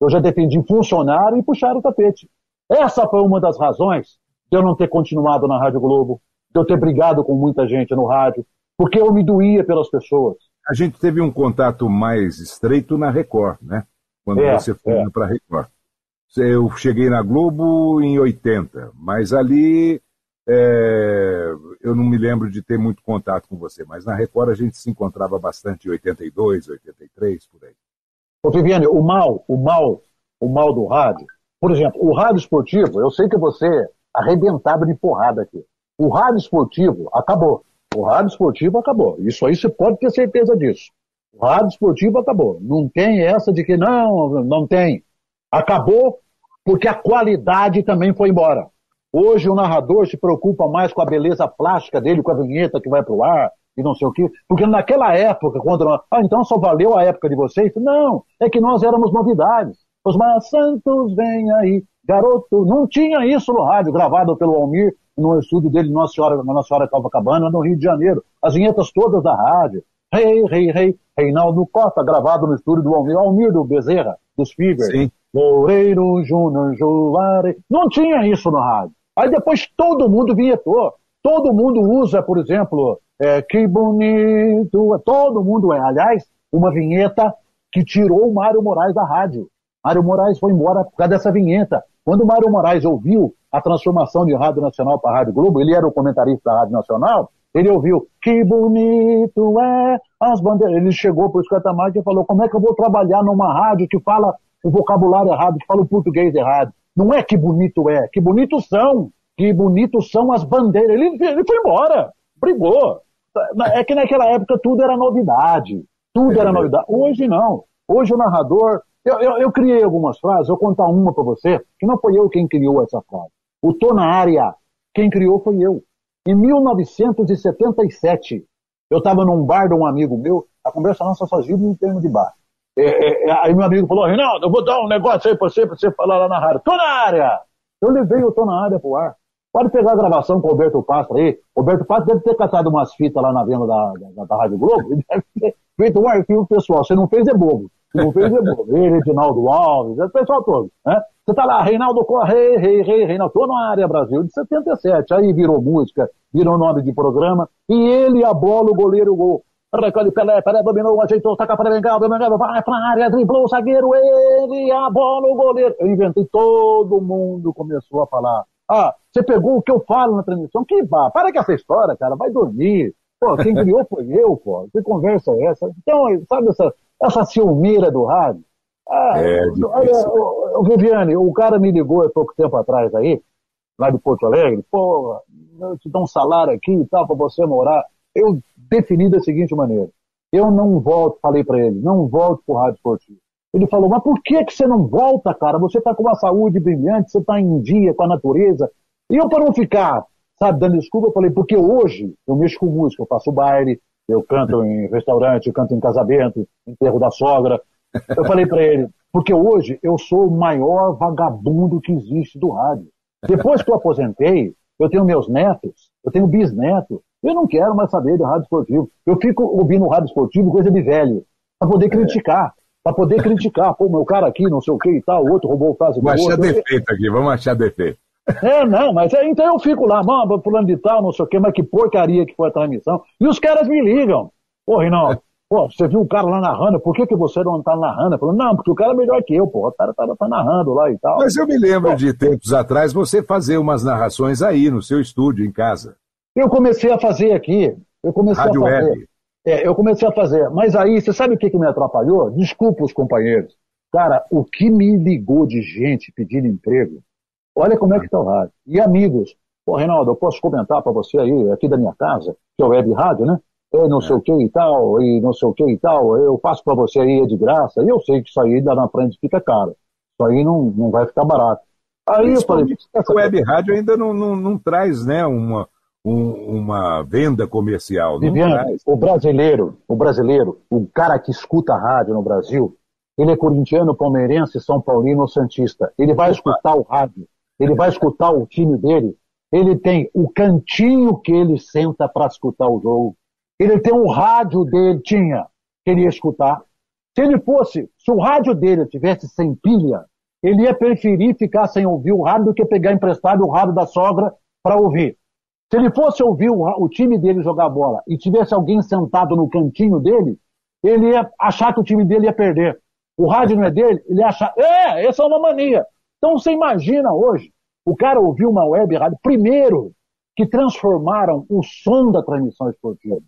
eu já defendi funcionário e puxar o tapete. Essa foi uma das razões de eu não ter continuado na Rádio Globo, de eu ter brigado com muita gente no rádio, porque eu me doía pelas pessoas. A gente teve um contato mais estreito na Record, né? quando é, você foi é. para a Record. Eu cheguei na Globo em 80, mas ali é, eu não me lembro de ter muito contato com você, mas na Record a gente se encontrava bastante em 82, 83, por aí. Ô Viviane, o mal, o mal, o mal do rádio, por exemplo, o rádio esportivo, eu sei que você arrebentava de porrada aqui. O rádio esportivo acabou. O rádio esportivo acabou. Isso aí você pode ter certeza disso. O rádio esportivo acabou. Não tem essa de que não, não tem. Acabou porque a qualidade também foi embora. Hoje o narrador se preocupa mais com a beleza plástica dele, com a vinheta que vai pro ar e não sei o quê. Porque naquela época, quando. Ah, então só valeu a época de vocês? Não, é que nós éramos novidades. Os mais santos vêm aí, garoto. Não tinha isso no rádio, gravado pelo Almir no estúdio dele, Nossa Senhora, Nossa Senhora Calvacabana, no Rio de Janeiro. As vinhetas todas da rádio. Rei, rei, rei, Reinaldo Costa, gravado no estúdio do Almir, Almir do Bezerra, dos Fever. Sim. Loureiro Júnior Joare. Não tinha isso no rádio. Aí depois todo mundo vinhetou. Todo mundo usa, por exemplo, é, que bonito. Todo mundo é. Aliás, uma vinheta que tirou o Mário Moraes da rádio. Mário Moraes foi embora por causa dessa vinheta. Quando o Mário Moraes ouviu a transformação de Rádio Nacional para Rádio Globo, ele era o comentarista da Rádio Nacional, ele ouviu, que bonito é as bandeiras. Ele chegou para o escatamar e falou, como é que eu vou trabalhar numa rádio que fala o vocabulário errado, que fala o português errado? Não é que bonito é, que bonitos são, que bonitos são as bandeiras. Ele, ele foi embora, brigou. É que naquela época tudo era novidade, tudo era novidade. Hoje não. Hoje o narrador, eu, eu, eu criei algumas frases, eu vou contar uma para você, que não foi eu quem criou essa frase. O tô na área, quem criou foi eu. Em 1977, eu estava num bar de um amigo meu, a conversa nossa só gira em termos de bar. É, é, é, aí meu amigo falou, Reinaldo, eu vou dar um negócio aí pra você, pra você falar lá na rádio. Tô na área! Eu levei o Tô na área pro ar. Pode pegar a gravação com o Roberto Pastro aí. O Roberto Pastro deve ter catado umas fitas lá na venda da, da, da Rádio Globo e deve ter feito um arquivo pessoal. Você não fez é bobo. Se não fez é bobo. Ele, Edinaldo Alves, é o pessoal todo. Né? Você tá lá, Reinaldo Correia, rei, rei, Reinaldo, tô na área Brasil de 77. Aí virou música, virou nome de programa. E ele, a bola, o goleiro, gol. Recolhe Pelé, Pelé dominou, ajeitou, taca para Bengal, Bengal, vai pra área, driblou o zagueiro, ele, a bola, o goleiro. Eu inventei, todo mundo começou a falar. Ah, você pegou o que eu falo na transmissão? Que vá, para com essa história, cara, vai dormir. Pô, quem criou foi eu, pô. Que conversa é essa? Então, sabe essa, essa ciumeira do rádio? Ah, é, olha, o, o Viviane, o cara me ligou há pouco tempo atrás aí, lá de Porto Alegre, pô, eu te dou um salário aqui e tal, para você morar. Eu defini da seguinte maneira, eu não volto, falei para ele, não volto pro rádio esportivo. Ele falou, mas por que, que você não volta, cara? Você está com uma saúde brilhante, você está em dia com a natureza. E eu, para não ficar, sabe, dando desculpa, eu falei, porque hoje eu mexo com música, eu faço baile, eu canto em restaurante, eu canto em casamento, enterro da sogra. Eu falei para ele, porque hoje eu sou o maior vagabundo que existe do rádio. Depois que eu aposentei, eu tenho meus netos, eu tenho bisnetos, eu não quero mais saber de rádio esportivo. Eu fico ouvindo rádio esportivo coisa de velho, para poder é. criticar para poder criticar. Pô, meu cara aqui, não sei o que e tal, o outro roubou o frase Vamos achar defeito aqui, vamos achar defeito. É, não, mas é, então eu fico lá, mano, fulano de tal, não sei o que, mas que porcaria que foi a transmissão. E os caras me ligam. Pô, Rinaldo, pô, você viu o cara lá narrando, por que, que você não tá narrando? Falando, não, porque o cara é melhor que eu, pô, o cara tá, tá narrando lá e tal. Mas eu me lembro pô, de tempos atrás você fazer umas narrações aí, no seu estúdio, em casa. Eu comecei a fazer aqui, eu comecei Rádio a fazer. É, eu comecei a fazer. Mas aí, você sabe o que, que me atrapalhou? Desculpa os companheiros. Cara, o que me ligou de gente pedindo emprego, olha como é que tá o rádio. E amigos, pô, Reinaldo, eu posso comentar para você aí, aqui da minha casa, que é o Web Rádio, né? É não sei o que e tal, e não sei o que e tal, eu faço para você aí é de graça, e eu sei que isso aí dá na frente fica caro. Isso aí não, não vai ficar barato. Aí eu falei. O Web Rádio ainda não, não, não traz, né, uma, um, uma venda comercial. Viviane, o brasileiro, o brasileiro, o cara que escuta a rádio no Brasil, ele é corintiano, palmeirense, São Paulino ou Santista. Ele vai escutar o rádio, ele vai escutar o time dele, ele tem o cantinho que ele senta para escutar o jogo, ele tem o rádio dele, tinha, que ele ia escutar. Se ele fosse, se o rádio dele tivesse sem pilha, ele ia preferir ficar sem ouvir o rádio do que pegar emprestado o rádio da sogra para ouvir. Se ele fosse ouvir o, time dele jogar bola e tivesse alguém sentado no cantinho dele, ele ia achar que o time dele ia perder. O rádio não é dele, ele ia achar, é, essa é uma mania. Então você imagina hoje, o cara ouviu uma web rádio, primeiro, que transformaram o som da transmissão esportiva.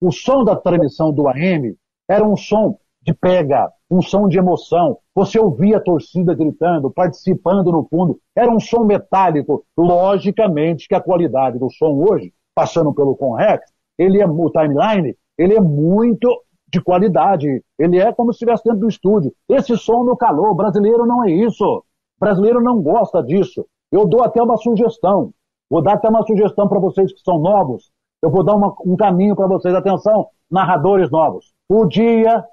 O som da transmissão do AM era um som de pega, um som de emoção. Você ouvia a torcida gritando, participando no fundo. Era um som metálico. Logicamente que a qualidade do som hoje, passando pelo Conrex, ele é o timeline, ele é muito de qualidade. Ele é como se estivesse dentro do estúdio. Esse som no calor, brasileiro não é isso. brasileiro não gosta disso. Eu dou até uma sugestão. Vou dar até uma sugestão para vocês que são novos. Eu vou dar uma, um caminho para vocês. Atenção, narradores novos. O dia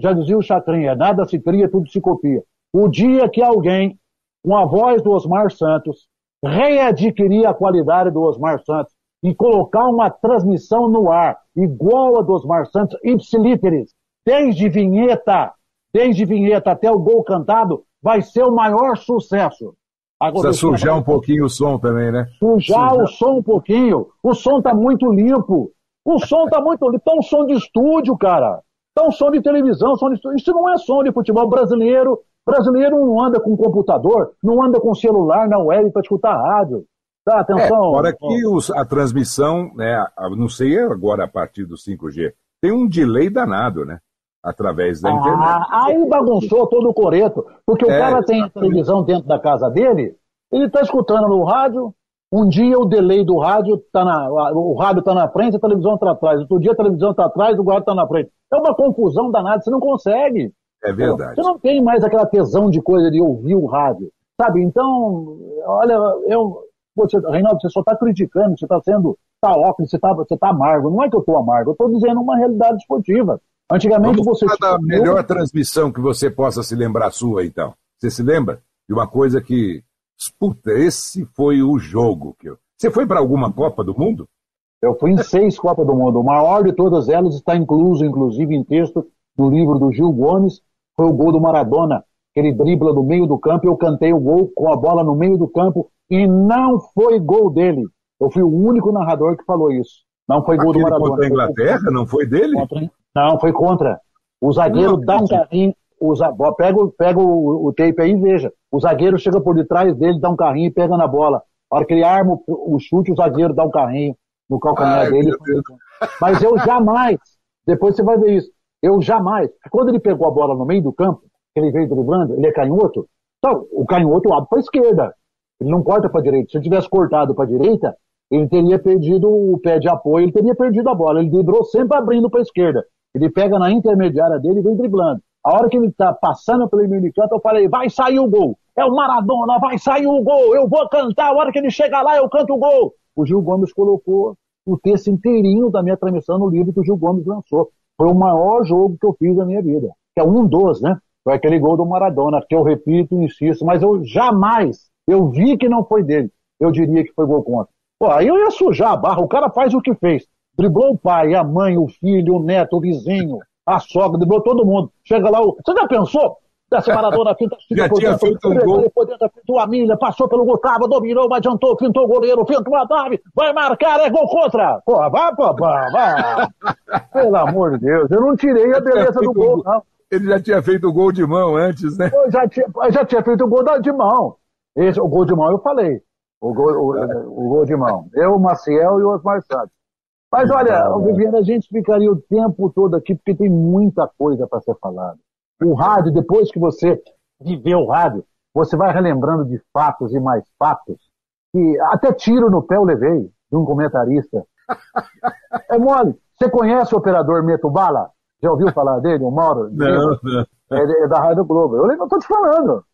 já dizia o Chacrinha, nada se cria, tudo se copia. O dia que alguém, com a voz do Osmar Santos, readquirir a qualidade do Osmar Santos e colocar uma transmissão no ar igual a do Osmar Santos, ipsilíteres, desde vinheta, desde vinheta até o gol cantado, vai ser o maior sucesso. Agora, Precisa sujar um pouquinho o som também, né? Sujar, sujar. o som um pouquinho. O som tá muito limpo. O som tá muito limpo. Tá um som de estúdio, cara. Então, som de televisão, som de... isso não é som de futebol brasileiro. Brasileiro não anda com computador, não anda com celular na web para escutar rádio. Tá, atenção. É, fora que os, a transmissão, né, não sei agora a partir do 5G, tem um delay danado, né? Através da ah, internet. Aí bagunçou todo o coreto, porque é, o cara tem a televisão dentro da casa dele, ele está escutando no rádio, um dia o delay do rádio tá na. O rádio está na frente, a televisão está atrás. Outro dia a televisão está atrás, o rádio está na frente. É uma confusão danada, você não consegue. É verdade. Você não tem mais aquela tesão de coisa de ouvir o rádio. Sabe? Então, olha, eu. Você, Reinaldo, você só está criticando, você está sendo. Está óculos, você está você tá amargo. Não é que eu estou amargo, eu estou dizendo uma realidade esportiva. Antigamente Vamos você. Qual a melhor transmissão que você possa se lembrar sua, então? Você se lembra de uma coisa que Puta, esse foi o jogo que eu. Você foi para alguma Copa do Mundo? Eu fui em seis Copas do Mundo. O maior de todas elas está incluso, inclusive, em texto do livro do Gil Gomes. Foi o gol do Maradona. Que ele dribla no meio do campo. Eu cantei o gol com a bola no meio do campo e não foi gol dele. Eu fui o único narrador que falou isso. Não foi gol Aquele do Maradona. Contra a Inglaterra? Não foi dele? Contra... Não, foi contra. O zagueiro não, dá um carrinho, usa, pega, pega o, o tape aí e veja. O zagueiro chega por detrás dele, dá um carrinho e pega na bola. A hora que ele arma o, o chute, o zagueiro dá um carrinho. no calcanhar Ai, dele. Mas eu jamais, depois você vai ver isso, eu jamais, quando ele pegou a bola no meio do campo, ele veio driblando, ele é canhoto, então, o canhoto abre para a esquerda, ele não corta para a direita. Se ele tivesse cortado para a direita, ele teria perdido o pé de apoio, ele teria perdido a bola. Ele driblou sempre abrindo para a esquerda. Ele pega na intermediária dele e vem driblando. A hora que ele está passando pelo meio de campo, eu falei, vai sair o gol. É o Maradona, vai sair o gol. Eu vou cantar. A hora que ele chega lá, eu canto o gol. O Gil Gomes colocou o texto inteirinho da minha transmissão no livro que o Gil Gomes lançou. Foi o maior jogo que eu fiz na minha vida. Que é um dos, né? Foi aquele gol do Maradona, que eu repito e insisto, mas eu jamais, eu vi que não foi dele. Eu diria que foi gol contra. Pô, aí eu ia sujar a barra. O cara faz o que fez. Driblou o pai, a mãe, o filho, o neto, o vizinho, a sogra, driblou todo mundo. Chega lá, o... você já pensou? Dessa Maradona finta, [laughs] já tinha feito um gol. Depois fintou a milha, passou pelo Gustavo, dominou, adiantou, fintou o goleiro, fintou a trave, vai marcar, é gol contra. Pô, vai, pô, vai. [laughs] Pelo amor de Deus, eu não tirei a beleza do gol, não. Ele já tinha feito o gol de mão antes, né? Eu já tinha, eu já tinha feito o gol de mão. Esse, o gol de mão eu falei. O gol, o, o gol de mão. Eu, o Maciel e o Osmar Santos. Mas olha, Viviane, a gente ficaria o tempo todo aqui porque tem muita coisa para ser falada. O rádio, depois que você viveu o rádio, você vai relembrando de fatos e mais fatos. E até tiro no pé eu levei de um comentarista. [laughs] É mole. Você conhece o operador Meto Bala? Já ouviu falar dele, o Mauro? Não, não. É, é, da Rádio Globo. Eu não estou te falando.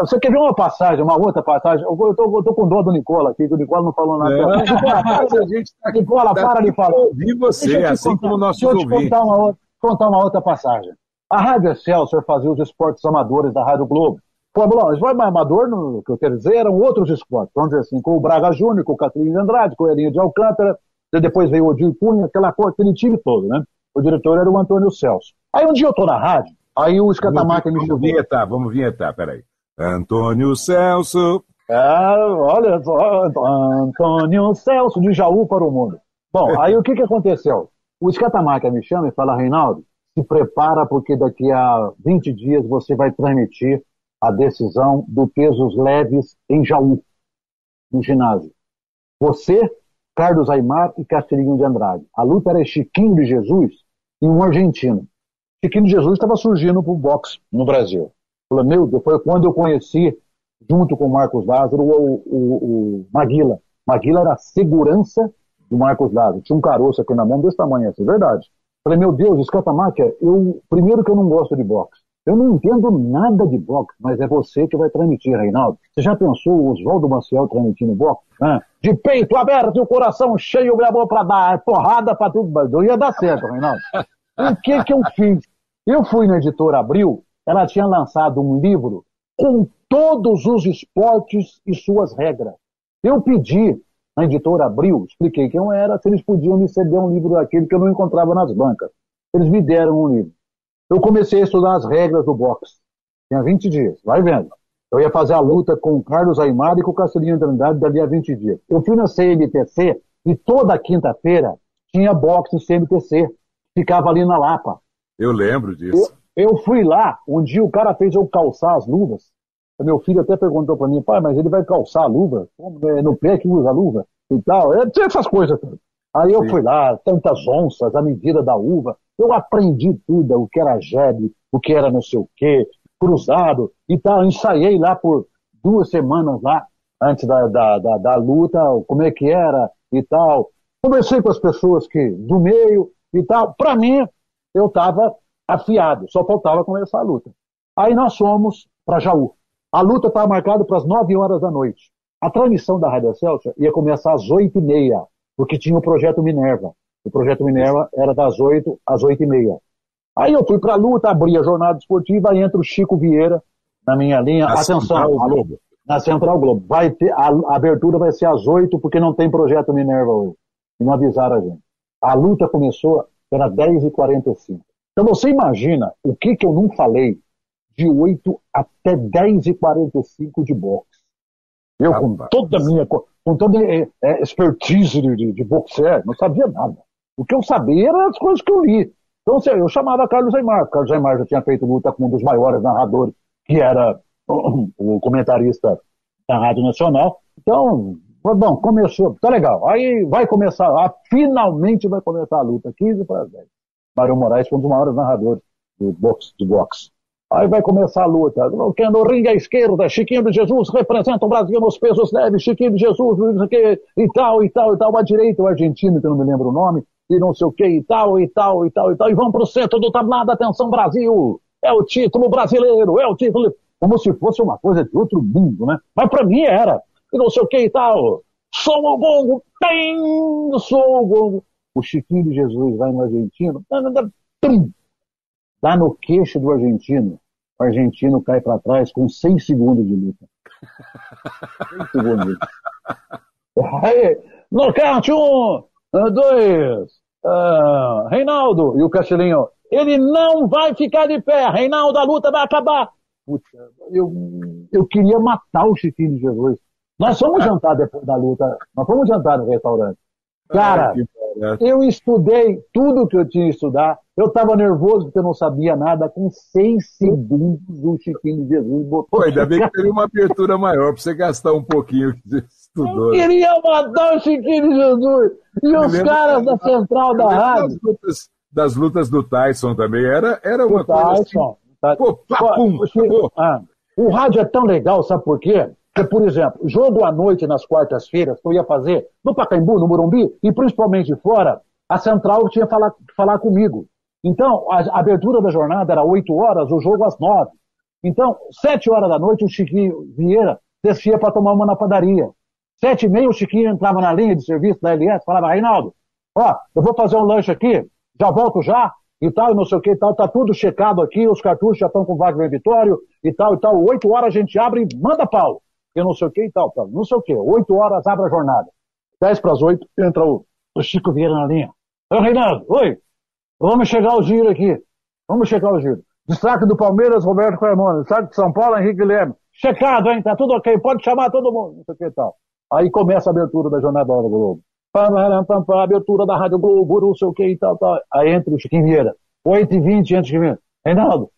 Você quer ver uma passagem, uma outra passagem? Eu estou com dó do Nicola aqui, que o Nicola não falou nada. É. Nicola, [laughs] tá Nicola, tá para de falar. Ouvir você, assim contar, como nossos Deixa eu te contar uma, outra, contar uma outra passagem. A Rádio Excelsior fazia os esportes amadores da Rádio Globo. Fórmula 1, esporte amador, no, que eu quero dizer, eram outros esportes. Vamos dizer assim, com o Braga Júnior, com o Catarina de Andrade, com o Elinho de Alcântara, depois veio o Odir Cunha, aquela, aquele time todo, né? O diretor era o Antônio Celso. Aí um dia eu tô na rádio, aí o escatamaca me chamou. Vamos vinhetar, vamos vinhetar, peraí. Antônio Celso. Ah, olha só, Antônio Celso, de Jaú para o mundo. Bom, aí o que que aconteceu? O escatamaca me chama e fala, Reinaldo, se prepara porque daqui a 20 dias você vai transmitir a decisão do pesos leves em Jaú, no ginásio. Você, Carlos Aymar e Castelhinho de Andrade. A luta era Chiquinho de Jesus e um argentino. Chiquinho de Jesus estava surgindo para o boxe no Brasil. Falei, meu Deus, foi quando eu conheci, junto com o Marcos Lázaro, o, o, o Maguila. Maguila era a segurança do Marcos Lázaro. Tinha um caroço aqui na mão desse tamanho, assim, verdade. Falei, meu Deus, escatamáquia, eu, primeiro que eu não gosto de boxe. Eu não entendo nada de boxe, mas é você que vai transmitir, Reinaldo. Você já pensou o Oswaldo Maciel transmitindo boxe? De peito aberto e o coração cheio, gravou para dar porrada para tudo, não ia dar certo, Reinaldo. O que que eu fiz? Eu fui na editora Abril, ela tinha lançado um livro com todos os esportes e suas regras. Eu pedi na editora Abril, expliquei quem eu era, se eles podiam me ceder um livro daquele que eu não encontrava nas bancas. Eles me deram um livro. Eu comecei a estudar as regras do boxe. Tinha 20 dias, vai vendo. Eu ia fazer a luta com o Carlos Aymar e com o Castelinho Trindade dali a 20 dias. Eu fui na CMTC e toda quinta-feira tinha boxe CMTC. Ficava ali na Lapa. Eu lembro disso. Eu, fui lá, um dia o cara fez eu calçar as luvas. Meu filho até perguntou para mim, pai, mas ele vai calçar a luva? É no pé que usa a luva? E tal. É, tinha essas coisas. Aí eu Sim. fui lá, tantas onças, a medida da uva. Eu aprendi tudo, o que era jebe, o que era não sei o quê, cruzado e tal. Ensaiei lá por duas semanas lá, antes da, da, da, da luta, como é que era e tal. Conversei com as pessoas que do meio e tal. Para mim, eu estava afiado, só faltava começar a luta. Aí nós fomos para Jaú. A luta estava marcada para as 9 horas da noite. A transmissão da Rádio Celso ia começar às 8 e meia, porque tinha o Projeto Minerva. O Projeto Minerva era das 8 às 8 e meia. Aí eu fui para a luta, abri a jornada esportiva, aí entra o Chico Vieira na minha linha. Na Atenção, Central Globo. Na Central Globo. Vai ter, a, a abertura vai ser às 8, porque não tem Projeto Minerva hoje. E não avisaram a gente. A luta começou, era 10h45. Então você imagina o que, que eu não falei de 8 até 10h45 de boxe. Eu, com toda a minha, com toda a é, é, expertise de, de, boxer, não sabia nada. O que eu sabia eram as coisas que eu li. Então eu chamava Carlos Aymar. Carlos Aymar já tinha feito luta com um dos maiores narradores, que era [coughs] o comentarista da Rádio Nacional. Então, bom, começou, tá legal. Aí vai começar, ah, finalmente vai começar a luta, 15 para 10. Mário Moraes foi um dos maiores narradores de boxe, de boxe. Aí vai começar a luta. Que no ringue à esquerda, Chiquinho de Jesus representa o Brasil nos pesos leves, Chiquinho de Jesus, o e tal, e tal, e tal. À direita, o argentino, que eu não me lembro o nome, e não sei o que, e tal, e tal, e tal, e tal. E vão pro centro do tablado, atenção Brasil! É o título brasileiro, é o título. Como se fosse uma coisa de outro mundo, né? Mas para mim era. E não sei o que e tal. Sou o gongo, tem, sou o gongo. O Chiquinho de Jesus vai no argentino, dá no queixo do argentino. O argentino cai para trás com seis segundos de luta. seis segundos. Aí, nocaute, um, dois, uh, Reinaldo. E o Castelinho, ele não vai ficar de pé. Reinaldo, a luta vai acabar. Puta, eu, eu queria matar o Chiquinho de Jesus. Nós fomos jantar depois da luta. Nós fomos jantar no restaurante. Cara, eu estudei tudo que eu tinha que estudar. Eu estava nervoso porque eu não sabia nada. Com seis segundos, o Chiquinho de Jesus botou. Pô, ainda bem que [laughs] teve uma abertura maior para você gastar um pouquinho que você estudou. Eu queria matar o Chiquinho de Jesus. E os caras da central da rádio das lutas do Tyson também. Era, era uma coisa assim. Tyson, assim. Pô, papum, pô, ah, o rádio é tão legal, sabe por quê? Por exemplo, jogo à noite nas quartas-feiras que eu ia fazer no Pacaembu, no Morumbi, e principalmente fora, a central tinha que falar, falar comigo. Então, a, abertura da jornada era 8 horas, o jogo às 9. Então, 7 horas da noite, o Chiquinho Vieira descia para tomar uma na padaria. Sete e meia, o Chiquinho entrava na linha de serviço da LS, falava, Reinaldo, ó, eu vou fazer um lanche aqui, já volto já, e tal, não sei o que e tal, tá tudo checado aqui, os cartuchos já estão com Wagner Vitório, e tal, e tal, oito horas a gente abre e manda pau, e não sei o que e tal, não sei o que, oito horas abre a jornada, dez para as oito, entra o, o, Chico Vieira na linha, ô Reinaldo, oi, vamos chegar o giro aqui, vamos checar o giro, destaque do Palmeiras, Roberto Carmona, destaque de São Paulo, Henrique Guilherme, checado, hein, tá tudo ok, pode chamar todo mundo, não sei o que e tal. Aí começa a abertura da jornada da Globo. Pam, abertura da Rádio Globo, não sei o que e tal, tal. Aí entra o Chiquinho Vieira, 8h20 antes de mim. Reinaldo,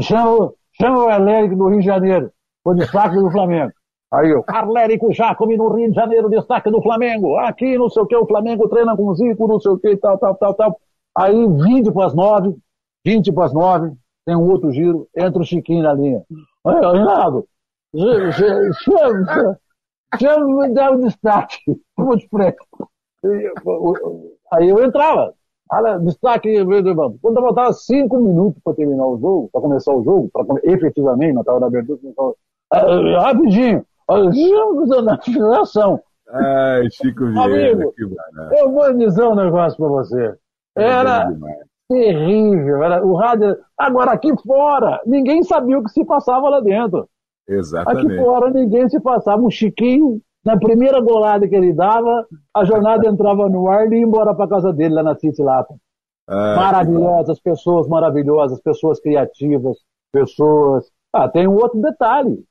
chama, o Elérico do Rio de Janeiro, o destaque do Flamengo. Aí eu, Arlérico Jacome no Rio de Janeiro, destaque do Flamengo. Aqui, não sei o que, o Flamengo treina com o Zico, não sei o que, tal, tal, tal, tal. Aí, 20 para as 9, 20 para as 9, tem um outro giro, entra o Chiquinho na linha. Aí, Reinaldo, chama, me o destaque. Vamos te Aí eu entrava. Olha, destaque, quando faltava cinco minutos para terminar o jogo, para começar o jogo, para efetivamente, na hora da abertura, uh, rapidinho, na finalização. Ai, Chico Vieira, Amigo, que Eu vou dizer um negócio para você. Era terrível. Era, o rádio. Agora, aqui fora, ninguém sabia o que se passava lá dentro. Exatamente. Aqui fora, ninguém se passava. Um Chiquinho na primeira golada que ele dava, a jornada [laughs] entrava no ar e ia embora para casa dele, lá na City Lapa. Ah, maravilhosas, pessoas maravilhosas, pessoas criativas, pessoas. Ah, tem um outro detalhe.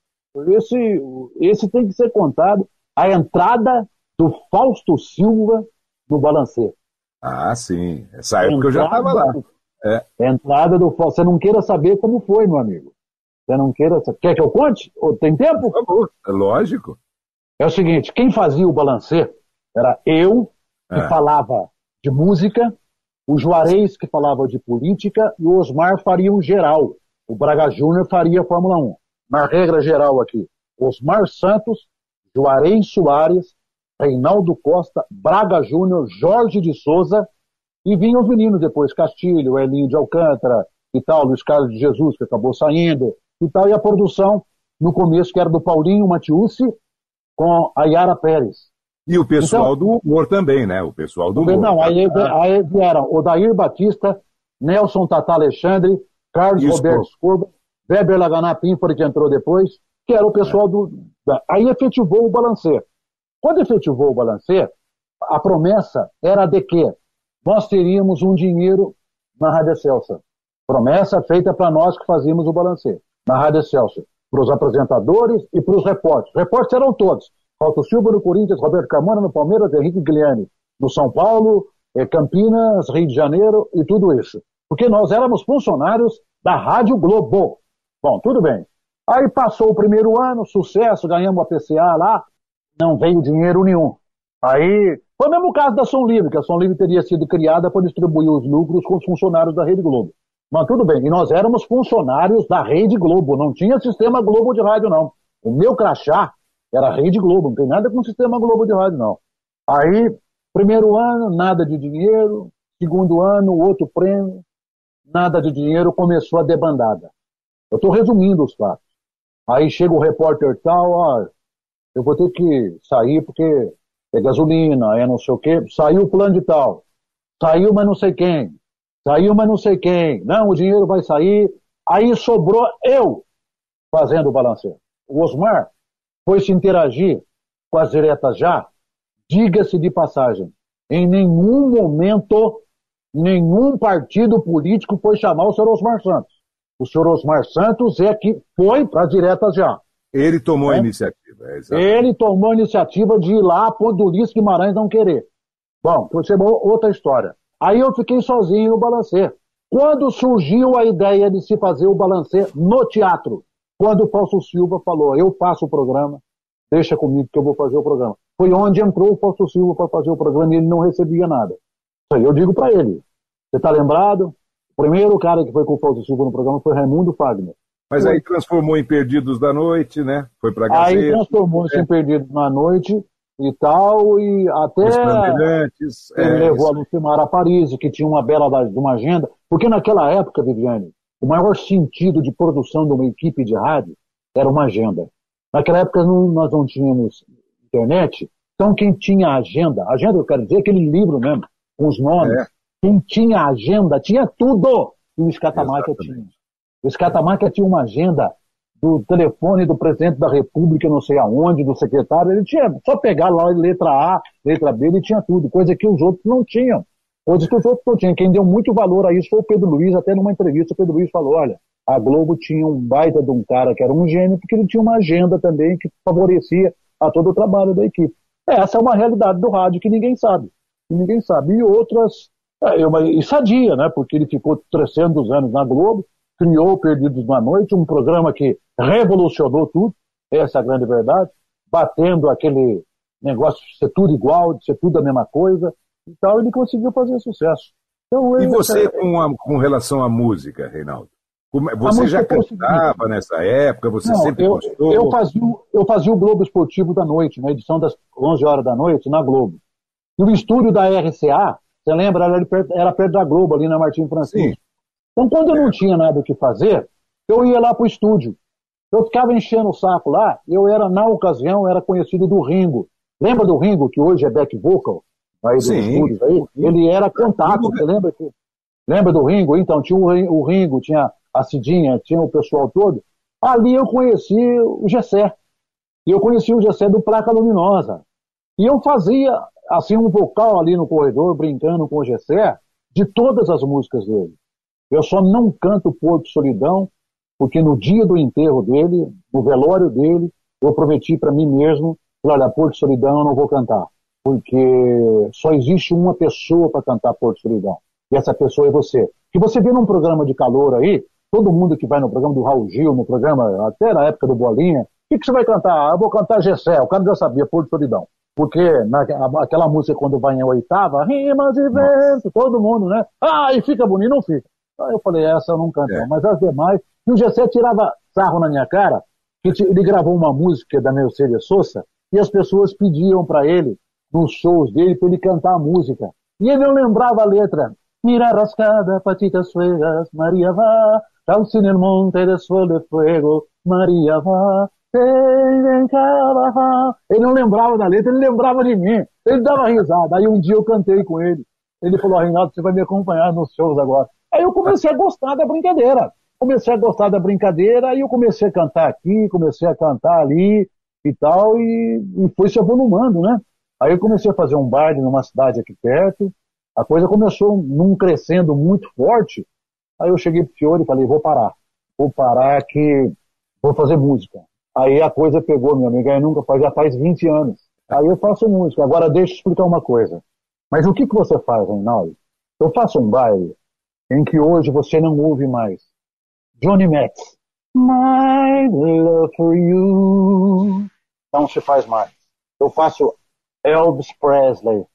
Esse, esse tem que ser contado. A entrada do Fausto Silva no balancê. Ah, sim. Essa época eu já estava lá. É. Entrada do Fausto. Você não queira saber como foi, meu amigo. Você não queira. Quer que eu conte? Tem tempo? Por favor. É lógico. É o seguinte, quem fazia o balancê era eu, que é. falava de música, o Juarez, que falava de política, e o Osmar faria um geral. O Braga Júnior faria a Fórmula 1. Na regra geral aqui, Osmar Santos, Juarez Soares, Reinaldo Costa, Braga Júnior, Jorge de Souza, e vinham os meninos depois, Castilho, Elinho de Alcântara e tal, Luiz Carlos de Jesus, que acabou saindo, e tal, e a produção, no começo, que era do Paulinho Matiusi, com a Yara Pérez. E o pessoal então, do humor também, né? O pessoal do humor. Não, aí, aí vieram Odair Batista, Nelson Tata Alexandre, Carlos Isso, Roberto Escoba, Weber Laganá Pinford, que entrou depois, que era o pessoal do. Aí efetivou o balancê. Quando efetivou o balancê, a promessa era de que nós teríamos um dinheiro na Rádio Celsa. Promessa feita para nós que fazíamos o balancê, na Rádio Celsa para os apresentadores e para os repórteres. Repórteres eram todos. Fausto Silva no Corinthians, Roberto Camona no Palmeiras, Henrique Guilherme no São Paulo, eh, Campinas, Rio de Janeiro e tudo isso. Porque nós éramos funcionários da Rádio Globo. Bom, tudo bem. Aí passou o primeiro ano, sucesso, ganhamos a PCA lá, não veio dinheiro nenhum. Aí, foi o mesmo caso da Som Livre, que a Som Livre teria sido criada para distribuir os lucros com os funcionários da Rede Globo. Mas tudo bem, e nós éramos funcionários da Rede Globo, não tinha sistema Globo de rádio, não. O meu crachá era Rede Globo, não tem nada com sistema Globo de rádio, não. Aí, primeiro ano, nada de dinheiro, segundo ano, outro prêmio, nada de dinheiro, começou a debandada. Eu estou resumindo os fatos. Aí chega o repórter tal, ó, eu vou ter que sair porque é gasolina, é não sei o quê. Saiu o plano de tal. Saiu, mas não sei quem. Saiu, mas não sei quem. Não, o dinheiro vai sair. Aí sobrou eu fazendo o balanceio. O Osmar foi se interagir com as diretas já. Diga-se de passagem, em nenhum momento, nenhum partido político foi chamar o senhor Osmar Santos. O senhor Osmar Santos é que foi para as diretas já. Ele tomou é? a iniciativa. É, Ele tomou a iniciativa de ir lá por Ulisses Guimarães não querer. Bom, foi outra história. Aí eu fiquei sozinho no balancê. Quando surgiu a ideia de se fazer o balancê no teatro? Quando o Fausto Silva falou, eu faço o programa, deixa comigo que eu vou fazer o programa. Foi onde entrou o Fausto Silva para fazer o programa e ele não recebia nada. Isso aí eu digo para ele. Você está lembrado? O primeiro cara que foi com o Fausto Silva no programa foi Raimundo Fagner. Mas aí transformou em Perdidos da Noite, né? Foi para Gazeta. Aí transformou-se é. em Perdidos na Noite e tal, e até ele é, levou a Lucimara a Paris, que tinha uma bela de uma agenda, porque naquela época, Viviane, o maior sentido de produção de uma equipe de rádio era uma agenda. Naquela época não, nós não tínhamos internet, então quem tinha agenda, agenda eu quero dizer aquele livro mesmo, com os nomes, é. Quem tinha agenda tinha tudo, e o Escatamáquia tinha. O Escatamarca tinha uma agenda do telefone do presidente da República, não sei aonde, do secretário, ele tinha só pegar lá letra A, letra B, ele tinha tudo, coisa que os outros não tinham. Coisa que os outros não tinham. Quem deu muito valor a isso foi o Pedro Luiz, até numa entrevista o Pedro Luiz falou, olha, a Globo tinha um baita de um cara que era um gênio, porque ele tinha uma agenda também que favorecia a todo o trabalho da equipe. Essa é uma realidade do rádio que ninguém sabe. Que ninguém sabe. E outras, é, eu, e sadia, né? Porque ele ficou 300 anos na Globo, criou Perdidos na Noite, um programa que revolucionou tudo, essa é a grande verdade, batendo aquele negócio de ser tudo igual, de ser tudo a mesma coisa e tal, ele conseguiu fazer sucesso. Então, e você, com, a, com relação à música, Reinaldo? É, você já cantava nessa época? Você Não, sempre eu, gostou? Eu fazia, eu fazia o Globo Esportivo da noite, na edição das 11 horas da noite, na Globo. E o estúdio da RCA, você lembra, era perto, era perto da Globo, ali na Martim Francisco. Sim. Então, quando eu não tinha nada o que fazer, eu ia lá para o estúdio. Eu ficava enchendo o saco lá, eu era, na ocasião, era conhecido do Ringo. Lembra do Ringo, que hoje é back vocal? Aí dos estúdios aí? Ele era contato, você lembra? Que... Lembra do Ringo? Então, tinha o Ringo, tinha a Cidinha, tinha o pessoal todo. Ali eu conheci o Gessé. E eu conheci o Gessé do Placa Luminosa. E eu fazia, assim, um vocal ali no corredor, brincando com o Gessé, de todas as músicas dele. Eu só não canto Porto Solidão, porque no dia do enterro dele, no velório dele, eu prometi para mim mesmo, olha, Porto Solidão eu não vou cantar, porque só existe uma pessoa para cantar Porto Solidão, e essa pessoa é você. Que você vê num programa de calor aí, todo mundo que vai no programa do Raul Gil, no programa, até na época do Bolinha, o que, que você vai cantar? Ah, eu vou cantar Gessé, o cara já sabia, Porto Solidão. Porque naquela música, quando vai em oitava, rimas e vento, todo mundo, né? Ah, e fica bonito, não fica. Aí eu falei, essa eu não canto, é. mas as demais. E o Gessé tirava sarro na minha cara, que ele gravou uma música da Mercedes Sosa e as pessoas pediam para ele, nos shows dele, para ele cantar a música. E ele não lembrava a letra. Mira rascada, patitas suegas, Maria va, calcina el monte de sol de fuego, Maria va, ele não lembrava da letra, ele lembrava de mim. Ele dava risada. Aí um dia eu cantei com ele. Ele falou, Reinaldo, você vai me acompanhar nos shows agora. Aí eu comecei a gostar da brincadeira. Comecei a gostar da brincadeira, aí eu comecei a cantar aqui, comecei a cantar ali e tal, e, e foi se avolumando, né? Aí eu comecei a fazer um baile numa cidade aqui perto, a coisa começou num crescendo muito forte, aí eu cheguei pro Fiore e falei, vou parar, vou parar que vou fazer música. Aí a coisa pegou, meu amigo, aí nunca faz, já faz 20 anos. Aí eu faço música. Agora deixa eu explicar uma coisa. Mas o que, que você faz, Reinaldo? Eu faço um baile, em que hoje você não ouve mais. Johnny Metz. My love for you. Não se faz mais. Eu faço Elvis Presley,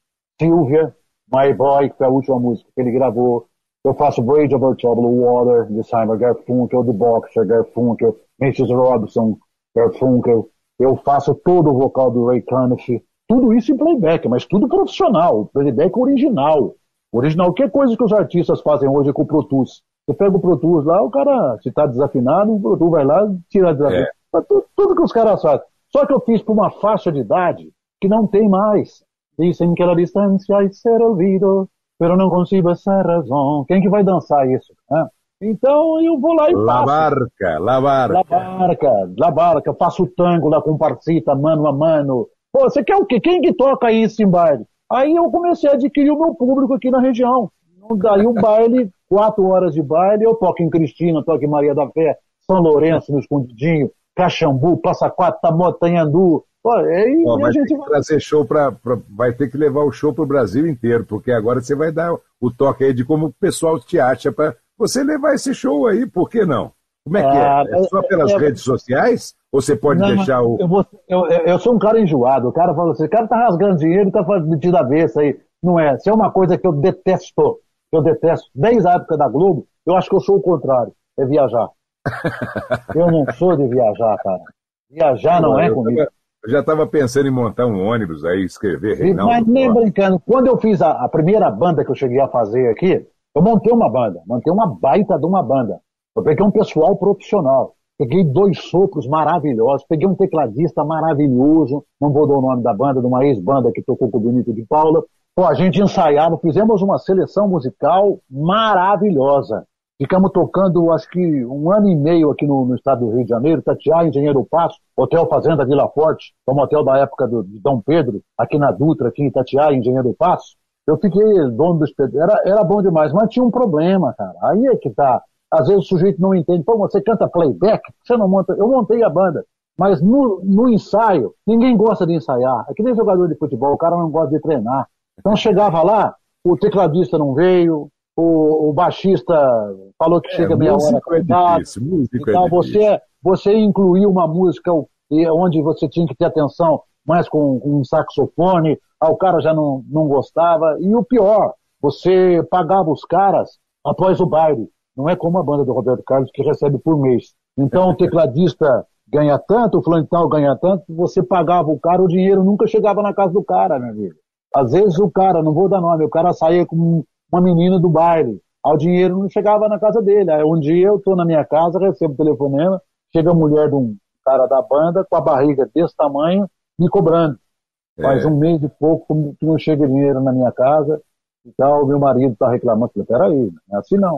Sylvia, My Boy, que foi a última música que ele gravou. Eu faço Bridge Over Troubled Water, de Simon Garfunkel, The Boxer, Garfunkel, Mrs. Robinson, Garfunkel. Eu faço todo o vocal do Ray Conniff. Tudo isso em playback, mas tudo profissional, playback original. Original, que é coisa que os artistas fazem hoje com o Pro Tools. Você pega o Pro Tools lá, o cara, se está desafinado, o Pro Tools vai lá e tira desafinado. É. Tudo, tudo, que os caras fazem. Só que eu fiz para uma faixa de idade que não tem mais. Dizem que a distância é ser ouvido, pero não consigo essa razão. Quem que vai dançar isso? Né? Então eu vou lá e faço. La barca, la barca. La barca, la barca. Faço tango lá com parcita, mano a mano. Pô, você quer o quê? Quem que toca isso em baile? Aí eu comecei a adquirir o meu público aqui na região. Daí o baile, quatro horas de baile, eu toco em Cristina, toco em Maria da Fé, São Lourenço, no Escondidinho, Caxambu, Passa Quatro, Tamotanhandu, aí Ó, vai gente... ter que trazer show para. Vai ter que levar o show para o Brasil inteiro, porque agora você vai dar o toque aí de como o pessoal te acha para você levar esse show aí, por que não? Como é que é? ah, é? É só pelas é, redes sociais? Ou você pode não, deixar o. Eu, vou, eu, eu, sou um cara enjoado. O cara fala assim: o cara tá rasgando dinheiro e tá metido a vez aí. Não é. Se é uma coisa que eu detesto, eu detesto, desde a época da Globo, eu acho que eu sou o contrário: é viajar. [laughs] eu não sou de viajar, cara. Viajar não, não é comigo. Tava, eu já estava pensando em montar um ônibus aí, escrever Reinaldo. Mas nem brincando. Quando eu fiz a, a, primeira banda que eu cheguei a fazer aqui, eu montei uma banda. Montei uma baita de uma banda. Eu peguei um pessoal profissional. Peguei dois sopros maravilhosos. Peguei um tecladista maravilhoso. Não vou dar o nome da banda, de uma ex-banda que tocou com o Benito de Paula. Pô, a gente ensaiava, fizemos uma seleção musical maravilhosa. Ficamos tocando, acho que um ano e meio aqui no, no estado do Rio de Janeiro, Tatiá, Engenheiro Passo, Hotel Fazenda Vila Forte, que um hotel da época do, de Dom Pedro, aqui na Dutra, aqui em Tatiá, Engenheiro Passo. Eu fiquei dono do espetáculo. Era, era bom demais, mas tinha um problema, cara. Aí é que tá. Às vezes o sujeito não entende. Pô, você canta playback? Você não monta. Eu montei a banda. Mas no, no ensaio, ninguém gosta de ensaiar. É que nem jogador de futebol, o cara não gosta de treinar. Então chegava lá, o tecladista não veio, o, o baixista falou que é, chega meia hora é difícil, então, é você, você incluiu uma música onde você tinha que ter atenção mais com, com um saxofone, aí o cara já não, não gostava. E o pior, você pagava os caras após o baile. Não é como a banda do Roberto Carlos que recebe por mês. Então o [laughs] tecladista ganha tanto, o flantal ganha tanto, você pagava o cara, o dinheiro nunca chegava na casa do cara, meu amigo. Às vezes o cara, não vou dar nome, o cara saía com uma menina do baile. O dinheiro não chegava na casa dele. Aí um dia eu estou na minha casa, recebo o telefonema, chega a mulher de um cara da banda com a barriga desse tamanho me cobrando. É. Faz um mês e pouco que não chega dinheiro na minha casa e tal, meu marido está reclamando. Eu falei, peraí, não é assim não.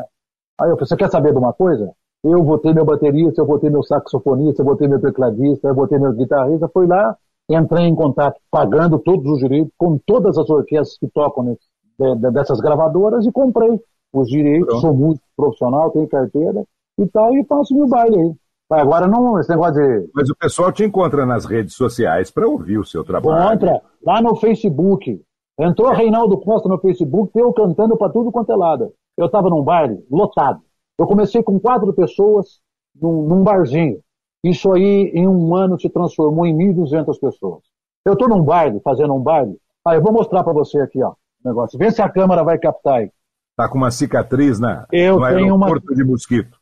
Aí eu falei, você quer saber de uma coisa? Eu votei meu baterista, eu votei meu saxofonista, eu votei meu tecladista, eu votei meu guitarrista, fui lá, entrei em contato, pagando todos os direitos, com todas as orquestras que tocam nesse de, de, dessas gravadoras e comprei os direitos, Pronto. sou muito profissional, tenho carteira e tal, e faço meu baile aí. Agora não, esse negócio de. Mas o pessoal te encontra nas redes sociais para ouvir o seu trabalho. Encontra lá no Facebook. Entrou Reinaldo Costa no Facebook, eu cantando para tudo quanto é lado. Eu estava num baile lotado. Eu comecei com quatro pessoas num, num barzinho. Isso aí, em um ano, se transformou em 1.200 pessoas. Eu estou num baile, fazendo um baile. Ah, eu vou mostrar para você aqui, ó negócio. Vê se a câmera vai captar aí. Tá com uma cicatriz na, eu no tenho uma... de mosquito.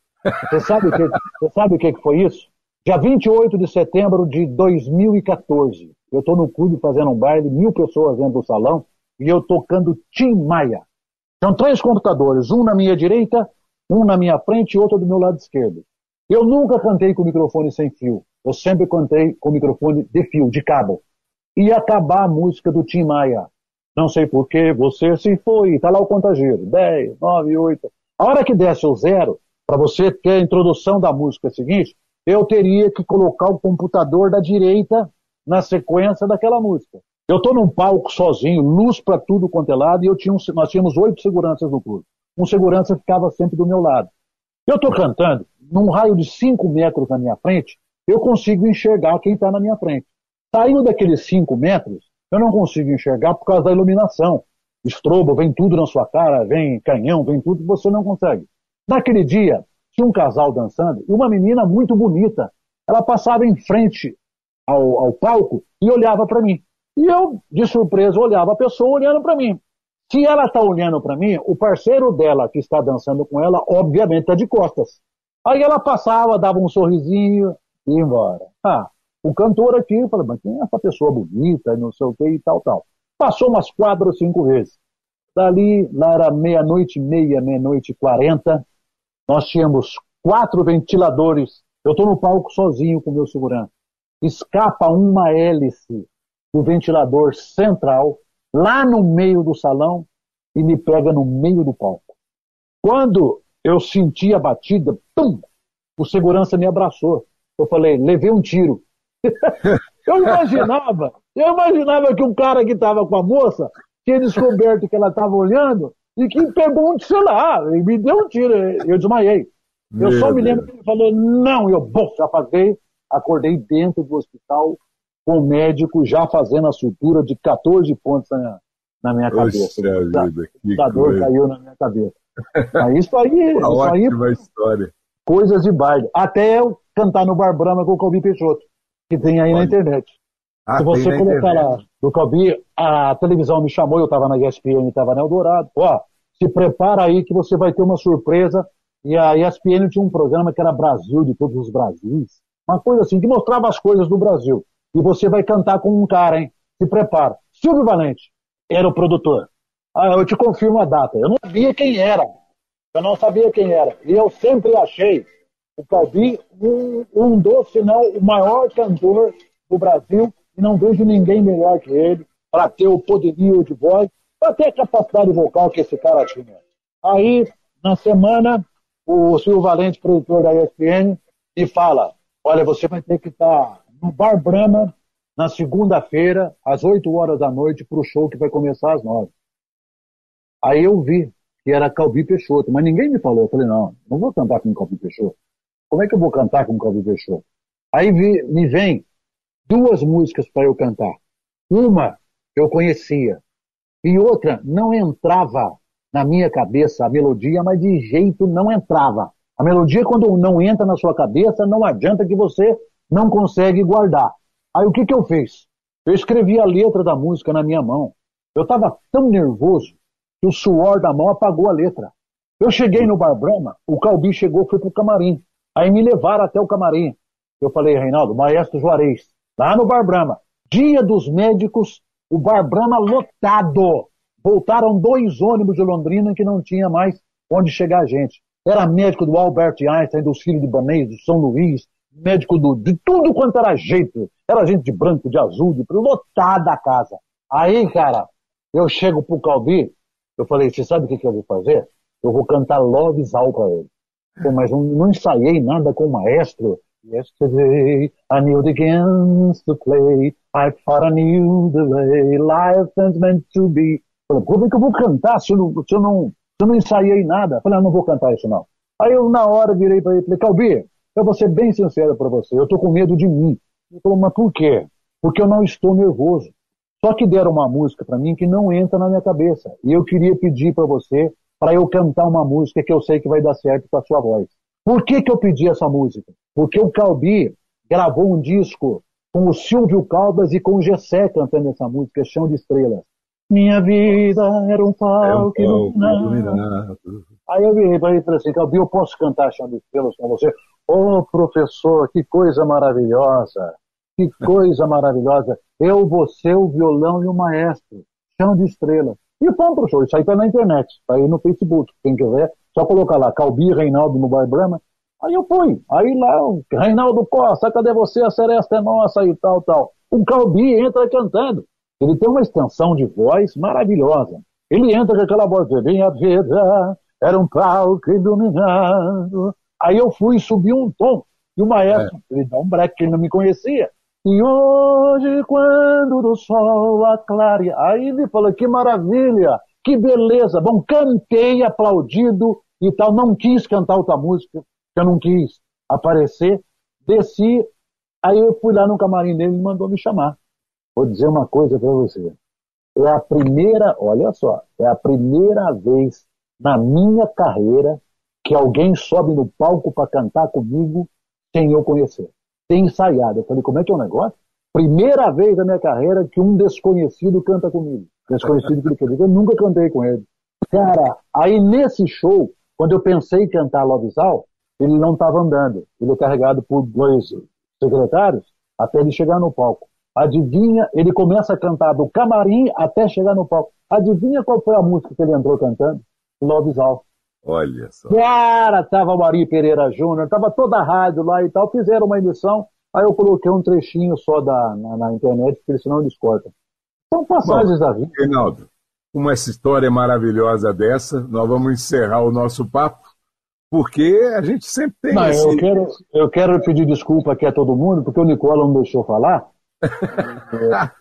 Você sabe o que, você sabe o que foi isso? Dia 28 de setembro de 2014. Eu estou no clube fazendo um baile, mil pessoas dentro do salão, e eu tocando Tim Maia. São três computadores, um na minha direita, um na minha frente e outro do meu lado esquerdo. Eu nunca cantei com microfone sem fio. Eu sempre cantei com microfone de fio, de cabo. Ia acabar a música do Tim Maia. Não sei por que você se foi. Está lá o contagiro. 10, 9, 8. A hora que desce o zero, para você ter a introdução da música seguinte, eu teria que colocar o computador da direita na sequência daquela música. Eu estou num palco sozinho, luz para tudo quanto é lado, e eu tinha um, nós tínhamos oito seguranças no clube. Um segurança ficava sempre do meu lado. Eu estou cantando, num raio de cinco metros na minha frente, eu consigo enxergar quem está na minha frente. Saindo daqueles cinco metros, eu não consigo enxergar por causa da iluminação. Estrobo, vem tudo na sua cara, vem canhão, vem tudo, você não consegue. Naquele dia, tinha um casal dançando e uma menina muito bonita. Ela passava em frente ao, ao palco e olhava para mim. E eu, de surpresa, olhava a pessoa olhando para mim. Se ela está olhando para mim, o parceiro dela que está dançando com ela, obviamente, está de costas. Aí ela passava, dava um sorrisinho e ia embora. Ah, o cantor aqui, falei, mas quem é essa pessoa bonita, não sei o que e tal, tal. Passou umas quatro ou cinco vezes. Dali, lá era meia-noite meia, meia-noite e quarenta, nós tínhamos quatro ventiladores. Eu estou no palco sozinho com meu segurança. Escapa uma hélice do ventilador central, lá no meio do salão, e me pega no meio do palco. Quando eu senti a batida, pum, o segurança me abraçou. Eu falei, levei um tiro. [laughs] eu imaginava, eu imaginava que um cara que estava com a moça tinha descoberto que ela estava olhando e que pegou um, sei lá, e me deu um tiro. Eu desmaiei. Meu eu só me lembro Deus. que ele falou, não, eu, bom, já apaguei, acordei dentro do hospital com o médico já fazendo a sutura de 14 pontos na minha, na minha cabeça. Vida, a dor caiu na minha cabeça. Mas isso aí, [laughs] Uma isso aí, história. coisas de baile. Até eu cantar no Bar Brahma com o Calbi Peixoto, que tem aí Olha. na internet. Ah, Se você colocar lá do Calbi, a televisão me chamou, eu estava na ESPN, estava na Eldorado. Ó, se prepara aí que você vai ter uma surpresa. E a ESPN tinha um programa que era Brasil, de todos os Brasis. Uma coisa assim, que mostrava as coisas do Brasil. E você vai cantar com um cara, hein? Se prepara. Silvio Valente era o produtor. Ah, eu te confirmo a data. Eu não sabia quem era. Eu não sabia quem era. E eu sempre achei o Calbi um, um dos, se não o maior cantor do Brasil. E não vejo ninguém melhor que ele para ter o poderio de voz, para ter a capacidade vocal que esse cara tinha. Aí, na semana, o Silvio Valente, produtor da ESPN, me fala: olha, você vai ter que estar no Bar Brahma na segunda-feira, às 8 horas da noite, para o show que vai começar às 9. Aí eu vi que era Calbi Peixoto, mas ninguém me falou. Eu falei, não, não vou cantar com Calbi Peixoto. Como é que eu vou cantar com Calbi Peixoto? Aí vi, me vem duas músicas para eu cantar. Uma eu conhecia e outra não entrava na minha cabeça a melodia, mas de jeito não entrava. A melodia, quando não entra na sua cabeça, não adianta que você não consegue guardar. Aí o que, que eu fiz? Eu escrevi a letra da música na minha mão. Eu estava tão nervoso que o suor da mão apagou a letra. Eu cheguei no Bar Brahma, o Calbi chegou, foi pro camarim. Aí me levaram até o camarim. Eu falei, Reinaldo, Maestro Juarez, lá no Bar Brahma, dia dos médicos, o Bar Brahma lotado. Voltaram dois ônibus de Londrina que não tinha mais onde chegar a gente. Era médico do Albert Einstein, dos filhos de Banês, do São Luís, médico do, de tudo quanto era jeito. Era gente de branco, de azul, de lotada a casa. Aí, cara, eu chego pro Calbi, eu falei, você sabe o que, que eu vou fazer? Eu vou cantar Love Zal pra ele. Pô, mas não, não ensaiei nada com o maestro. Yesterday, I knew the games to play. I thought knew the way life is meant to be. Falei, como é que eu vou cantar se eu não, se eu não, se eu não ensaiei nada? Falei, ah, não vou cantar isso não. Aí eu, na hora, virei para ele e falei, Calbi, eu vou ser bem sincero para você, eu tô com medo de mim. Ele falou, mas por quê? Porque eu não estou nervoso. Só que deram uma música para mim que não entra na minha cabeça. E eu queria pedir para você para eu cantar uma música que eu sei que vai dar certo com a sua voz. Por que, que eu pedi essa música? Porque o Calbi gravou um disco com o Silvio Caldas e com o Gessé cantando essa música, Chão de Estrelas. Minha vida era um palco, é um iluminado. Aí eu virei para ele e falei assim, Calbi, eu posso cantar Chão de Estrelas com você? Ô oh, professor, que coisa maravilhosa! Que coisa [laughs] maravilhosa! Eu, você, o violão e o maestro. Chão de Estrelas. E fomos pro show. Isso aí tá na internet, tá aí no Facebook. Quem quiser, só colocar lá, Calbi Reinaldo no Bar Brahma. Aí eu fui. Aí lá, Reinaldo Costa, cadê você? A seresta é nossa e tal, tal. O Calbi entra cantando. Ele tem uma extensão de voz maravilhosa. Ele entra com aquela voz minha vida, era um palco iluminado. Aí eu fui subir um tom. E o maestro, é. ele dá um break, que ele não me conhecia. E hoje, quando do sol aclareia, aí ele falou, que maravilha, que beleza. Bom, cantei, aplaudido e tal, não quis cantar outra música, eu não quis aparecer, desci, aí eu fui lá no camarim dele e mandou me chamar. Vou dizer uma coisa para você. É a primeira, olha só, é a primeira vez na minha carreira que alguém sobe no palco para cantar comigo sem eu conhecer tem ensaiado. Eu falei, como é que é o negócio? Primeira vez na minha carreira que um desconhecido canta comigo. Desconhecido que ele quer dizer, eu nunca cantei com ele. Cara, aí nesse show, quando eu pensei em cantar Lovisal, ele não estava andando. Ele é carregado por dois secretários até ele chegar no palco. Adivinha, ele começa a cantar do camarim até chegar no palco. Adivinha qual foi a música que ele entrou cantando? Lovisal. Olha só. Cara, tava o Ari Pereira Júnior, tava toda a rádio lá e tal, fizeram uma emissão, aí eu coloquei um trechinho só da, na, na internet, porque senão eles cortam. São passagens Bom, da vida. Reinaldo, com essa história maravilhosa dessa, nós vamos encerrar o nosso papo, porque a gente sempre tem não, esse... eu, quero, eu quero pedir desculpa aqui a todo mundo, porque o Nicola não deixou falar. [laughs]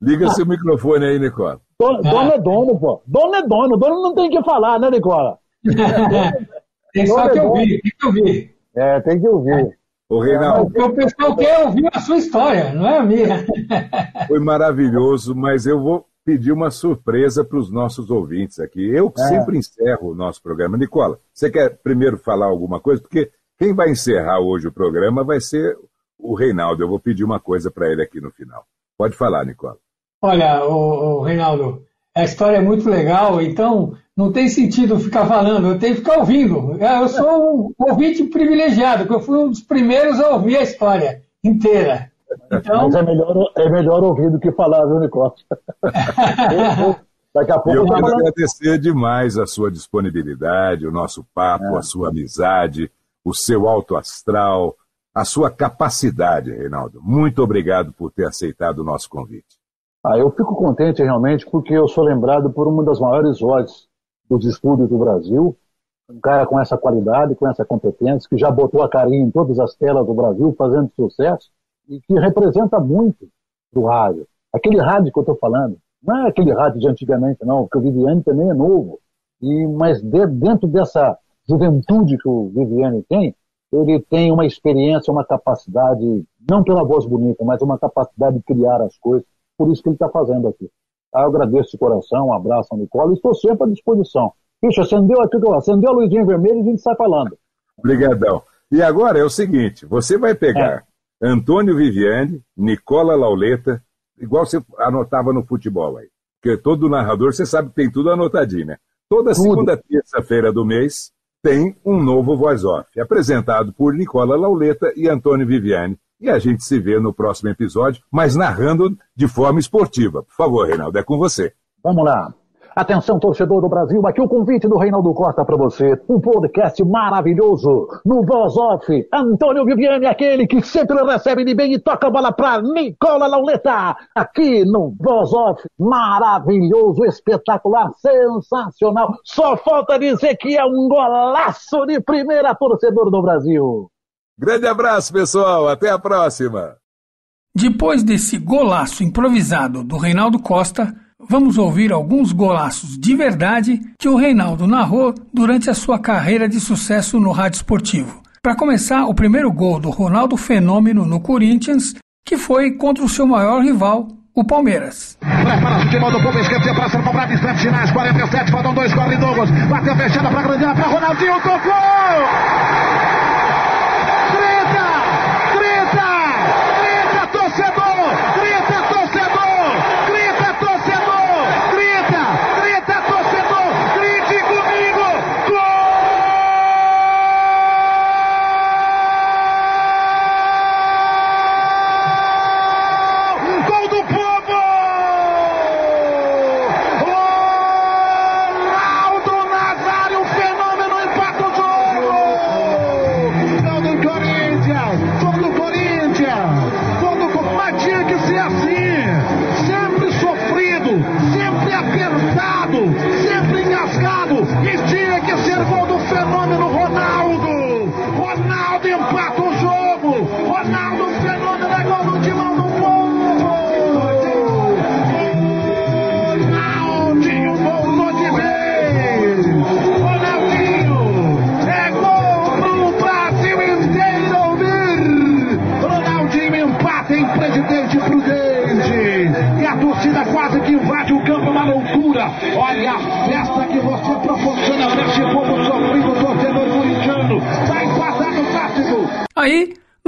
Liga seu microfone aí, Nicola. Dono, é. dono é dono, pô. Dono é dono. Dono não tem que falar, né, Nicola? [laughs] tem só que ouvir, tem que ouvir. É, tem que ouvir. O Reinaldo. O pessoal quer ouvir a sua história, não é a minha. [laughs] Foi maravilhoso, mas eu vou pedir uma surpresa para os nossos ouvintes aqui. Eu é. sempre encerro o nosso programa. Nicola, você quer primeiro falar alguma coisa? Porque quem vai encerrar hoje o programa vai ser o Reinaldo. Eu vou pedir uma coisa para ele aqui no final. Pode falar, Nicola. Olha, o, o Reinaldo, a história é muito legal, então não tem sentido ficar falando, eu tenho que ficar ouvindo. É, eu sou um ouvinte privilegiado, porque eu fui um dos primeiros a ouvir a história inteira. Então... Mas é melhor, é melhor ouvir do que falar, viu, Nicola? [laughs] Daqui a pouco eu quero falando... agradecer demais a sua disponibilidade, o nosso papo, é. a sua amizade, o seu alto astral, a sua capacidade, Reinaldo. Muito obrigado por ter aceitado o nosso convite. Ah, eu fico contente realmente porque eu sou lembrado por uma das maiores vozes dos estúdios do Brasil, um cara com essa qualidade, com essa competência, que já botou a carinha em todas as telas do Brasil, fazendo sucesso, e que representa muito do rádio. Aquele rádio que eu estou falando, não é aquele rádio de antigamente, não, porque o Viviane também é novo. E, mas de, dentro dessa juventude que o Viviane tem, ele tem uma experiência, uma capacidade, não pela voz bonita, mas uma capacidade de criar as coisas por isso que ele está fazendo aqui. Ah, eu agradeço de coração, um abraço ao Nicola, estou sempre à disposição. Puxa, acendeu aqui, acendeu a luzinha vermelha e a gente sai falando. Obrigadão. E agora é o seguinte, você vai pegar é. Antônio Viviane, Nicola Lauleta, igual você anotava no futebol aí. Porque todo narrador, você sabe que tem tudo anotadinho, né? Toda tudo. segunda terça-feira do mês tem um novo Voice Off, apresentado por Nicola Lauleta e Antônio Viviane. E a gente se vê no próximo episódio, mas narrando de forma esportiva. Por favor, Reinaldo, é com você. Vamos lá. Atenção, torcedor do Brasil, aqui o convite do Reinaldo Costa para você. Um podcast maravilhoso no Voz Off. Antônio Viviane, aquele que sempre recebe de bem e toca a bola para Nicola Lauleta. Aqui no Voz Off. Maravilhoso, espetacular, sensacional. Só falta dizer que é um golaço de primeira torcedor do Brasil. Grande abraço, pessoal. Até a próxima. Depois desse golaço improvisado do Reinaldo Costa, vamos ouvir alguns golaços de verdade que o Reinaldo narrou durante a sua carreira de sucesso no rádio esportivo. Para começar, o primeiro gol do Ronaldo Fenômeno no Corinthians, que foi contra o seu maior rival, o Palmeiras. Prepara o futebol do povo, passa para o instantes finais, 47, faltam dois, corre Douglas, bateu fechada para a grande para Ronaldinho, tocou!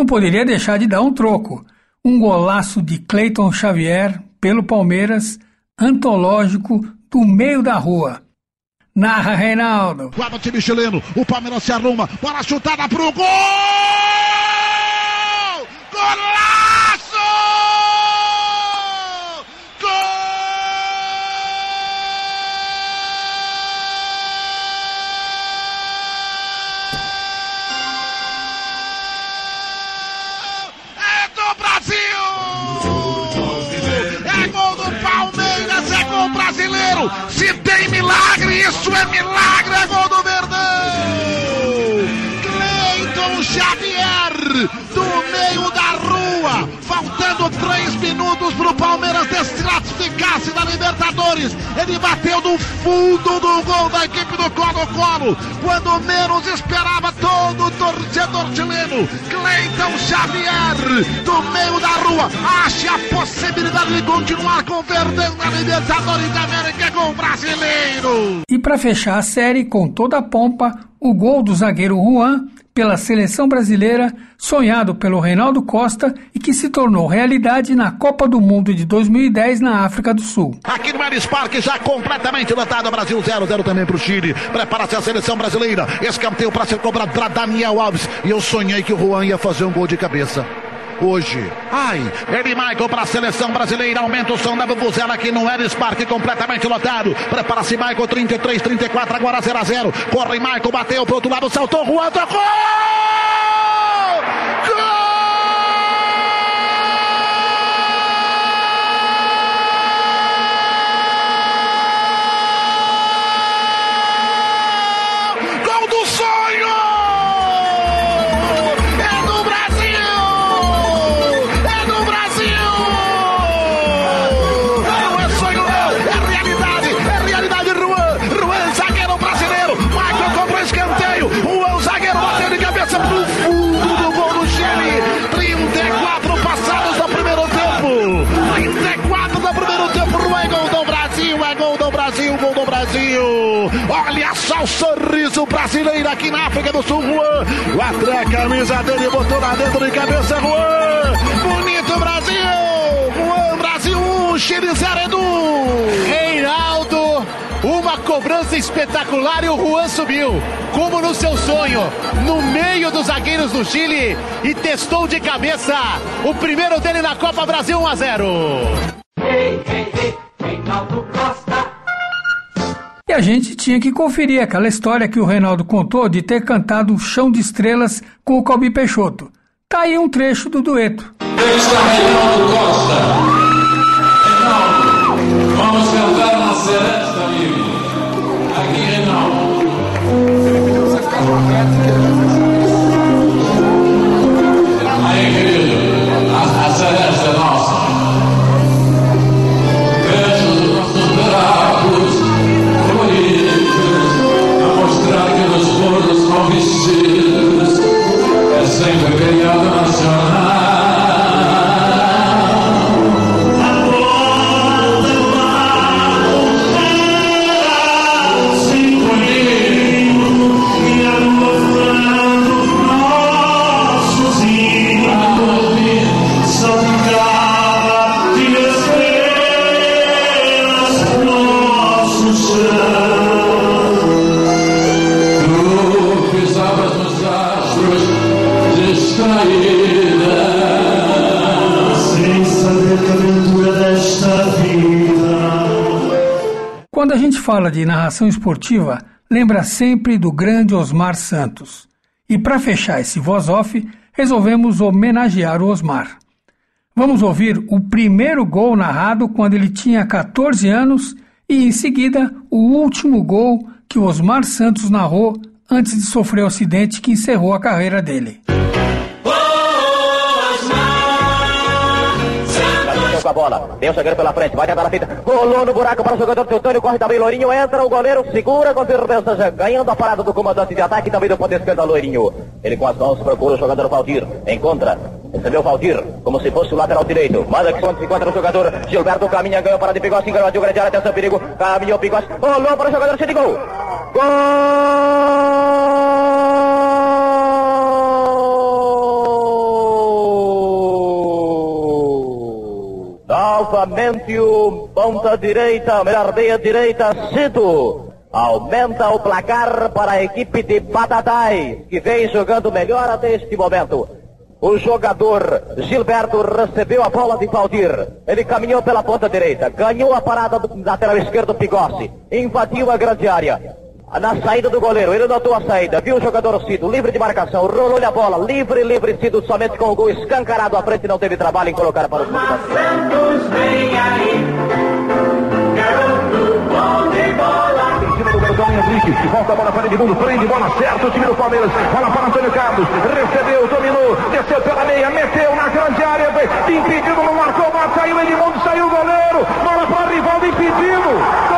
Poderia deixar de dar um troco. Um golaço de Cleiton Xavier pelo Palmeiras, antológico do meio da rua. Narra Reinaldo. Guarda o time chileno, o Palmeiras se arruma, bola chutada pro gol! Se milagre, isso é milagre, é gol do Verdão! Cleiton Xavier, do meio da rua, faltando três minutos para o Palmeiras desclassificar-se da Libertadores. Ele bateu no fundo do gol da equipe do Colo-Colo, quando menos esperava todo torcedor chileno. Cleiton Xavier, do meio da rua, acha a possibilidade de continuar com o Verdão na Libertadores da América para fechar a série com toda a pompa, o gol do zagueiro Juan pela seleção brasileira, sonhado pelo Reinaldo Costa e que se tornou realidade na Copa do Mundo de 2010 na África do Sul. Aqui no Maris Parque, já completamente lotado, Brasil 0-0 também para o Chile. Prepara-se a seleção brasileira. Escanteio para ser cobrado para Daniel Alves. E eu sonhei que o Juan ia fazer um gol de cabeça hoje. Ai, ele Michael para a seleção brasileira. Aumenta o som da Vuvuzela aqui no Ellis Park, completamente lotado. Prepara-se Michael, 33, 34, agora 0 a 0 Corre Michael, bateu pro outro lado, saltou Juan, tocou! Olha sorriso brasileiro aqui na África do Sul, Juan. Até a camisa dele botou lá dentro de cabeça, Juan. Bonito Brasil! Juan, Brasil 1, Chile 0, Edu. Reinaldo, uma cobrança espetacular e o Juan subiu, como no seu sonho, no meio dos zagueiros do Chile e testou de cabeça o primeiro dele na Copa Brasil 1 a 0. Ei, ei, ei, Reinaldo Costa. E a gente tinha que conferir aquela história que o Reinaldo contou de ter cantado Chão de Estrelas com o Calbi Peixoto. Tá aí um trecho do dueto. Deixa Reinaldo Costa. Reinaldo, vamos cantar na fala de narração esportiva, lembra sempre do grande Osmar Santos. E para fechar esse voz-off, resolvemos homenagear o Osmar. Vamos ouvir o primeiro gol narrado quando ele tinha 14 anos e, em seguida, o último gol que o Osmar Santos narrou antes de sofrer o acidente que encerrou a carreira dele. Com a bola. Vem o zagueiro pela frente, vai tentar a fita. Rolou no buraco para o jogador Teutônio, corre também Lourinho, entra o goleiro, segura com certeza, ganhando a parada do comandante de ataque também do ponto esquerdo Lourinho. Ele com as mãos procura o jogador Valdir, encontra, recebeu Valdir, como se fosse o lateral direito. Manda que se encontra o jogador Gilberto, caminha, ganhou para de Pigossi, enganou grande área, atenção, perigo, caminhou Pigossi, rolou para o jogador, de gol. Gol! Novamente ponta direita, melhor meia direita, Cido. Aumenta o placar para a equipe de Batatais, que vem jogando melhor até este momento. O jogador Gilberto recebeu a bola de Valdir. Ele caminhou pela ponta direita, ganhou a parada do lateral esquerdo Pigossi, invadiu a grande área. Na saída do goleiro, ele notou a saída, viu o jogador Cido, livre de marcação, rolou-lhe a bola, livre, livre, Cido, somente com o gol escancarado à frente, não teve trabalho em colocar para o fundo. Santos vem aí, garoto bom de bola. Em cima do Gordão Henrique, volta a bola para Edmundo, prende bola certa, o time do Palmeiras, bola para Antônio Carlos, recebeu, dominou, desceu pela meia, meteu na grande área, impedido, não marcou, mas saiu Edmundo, saiu o goleiro, bola para o Rivaldo, impedido,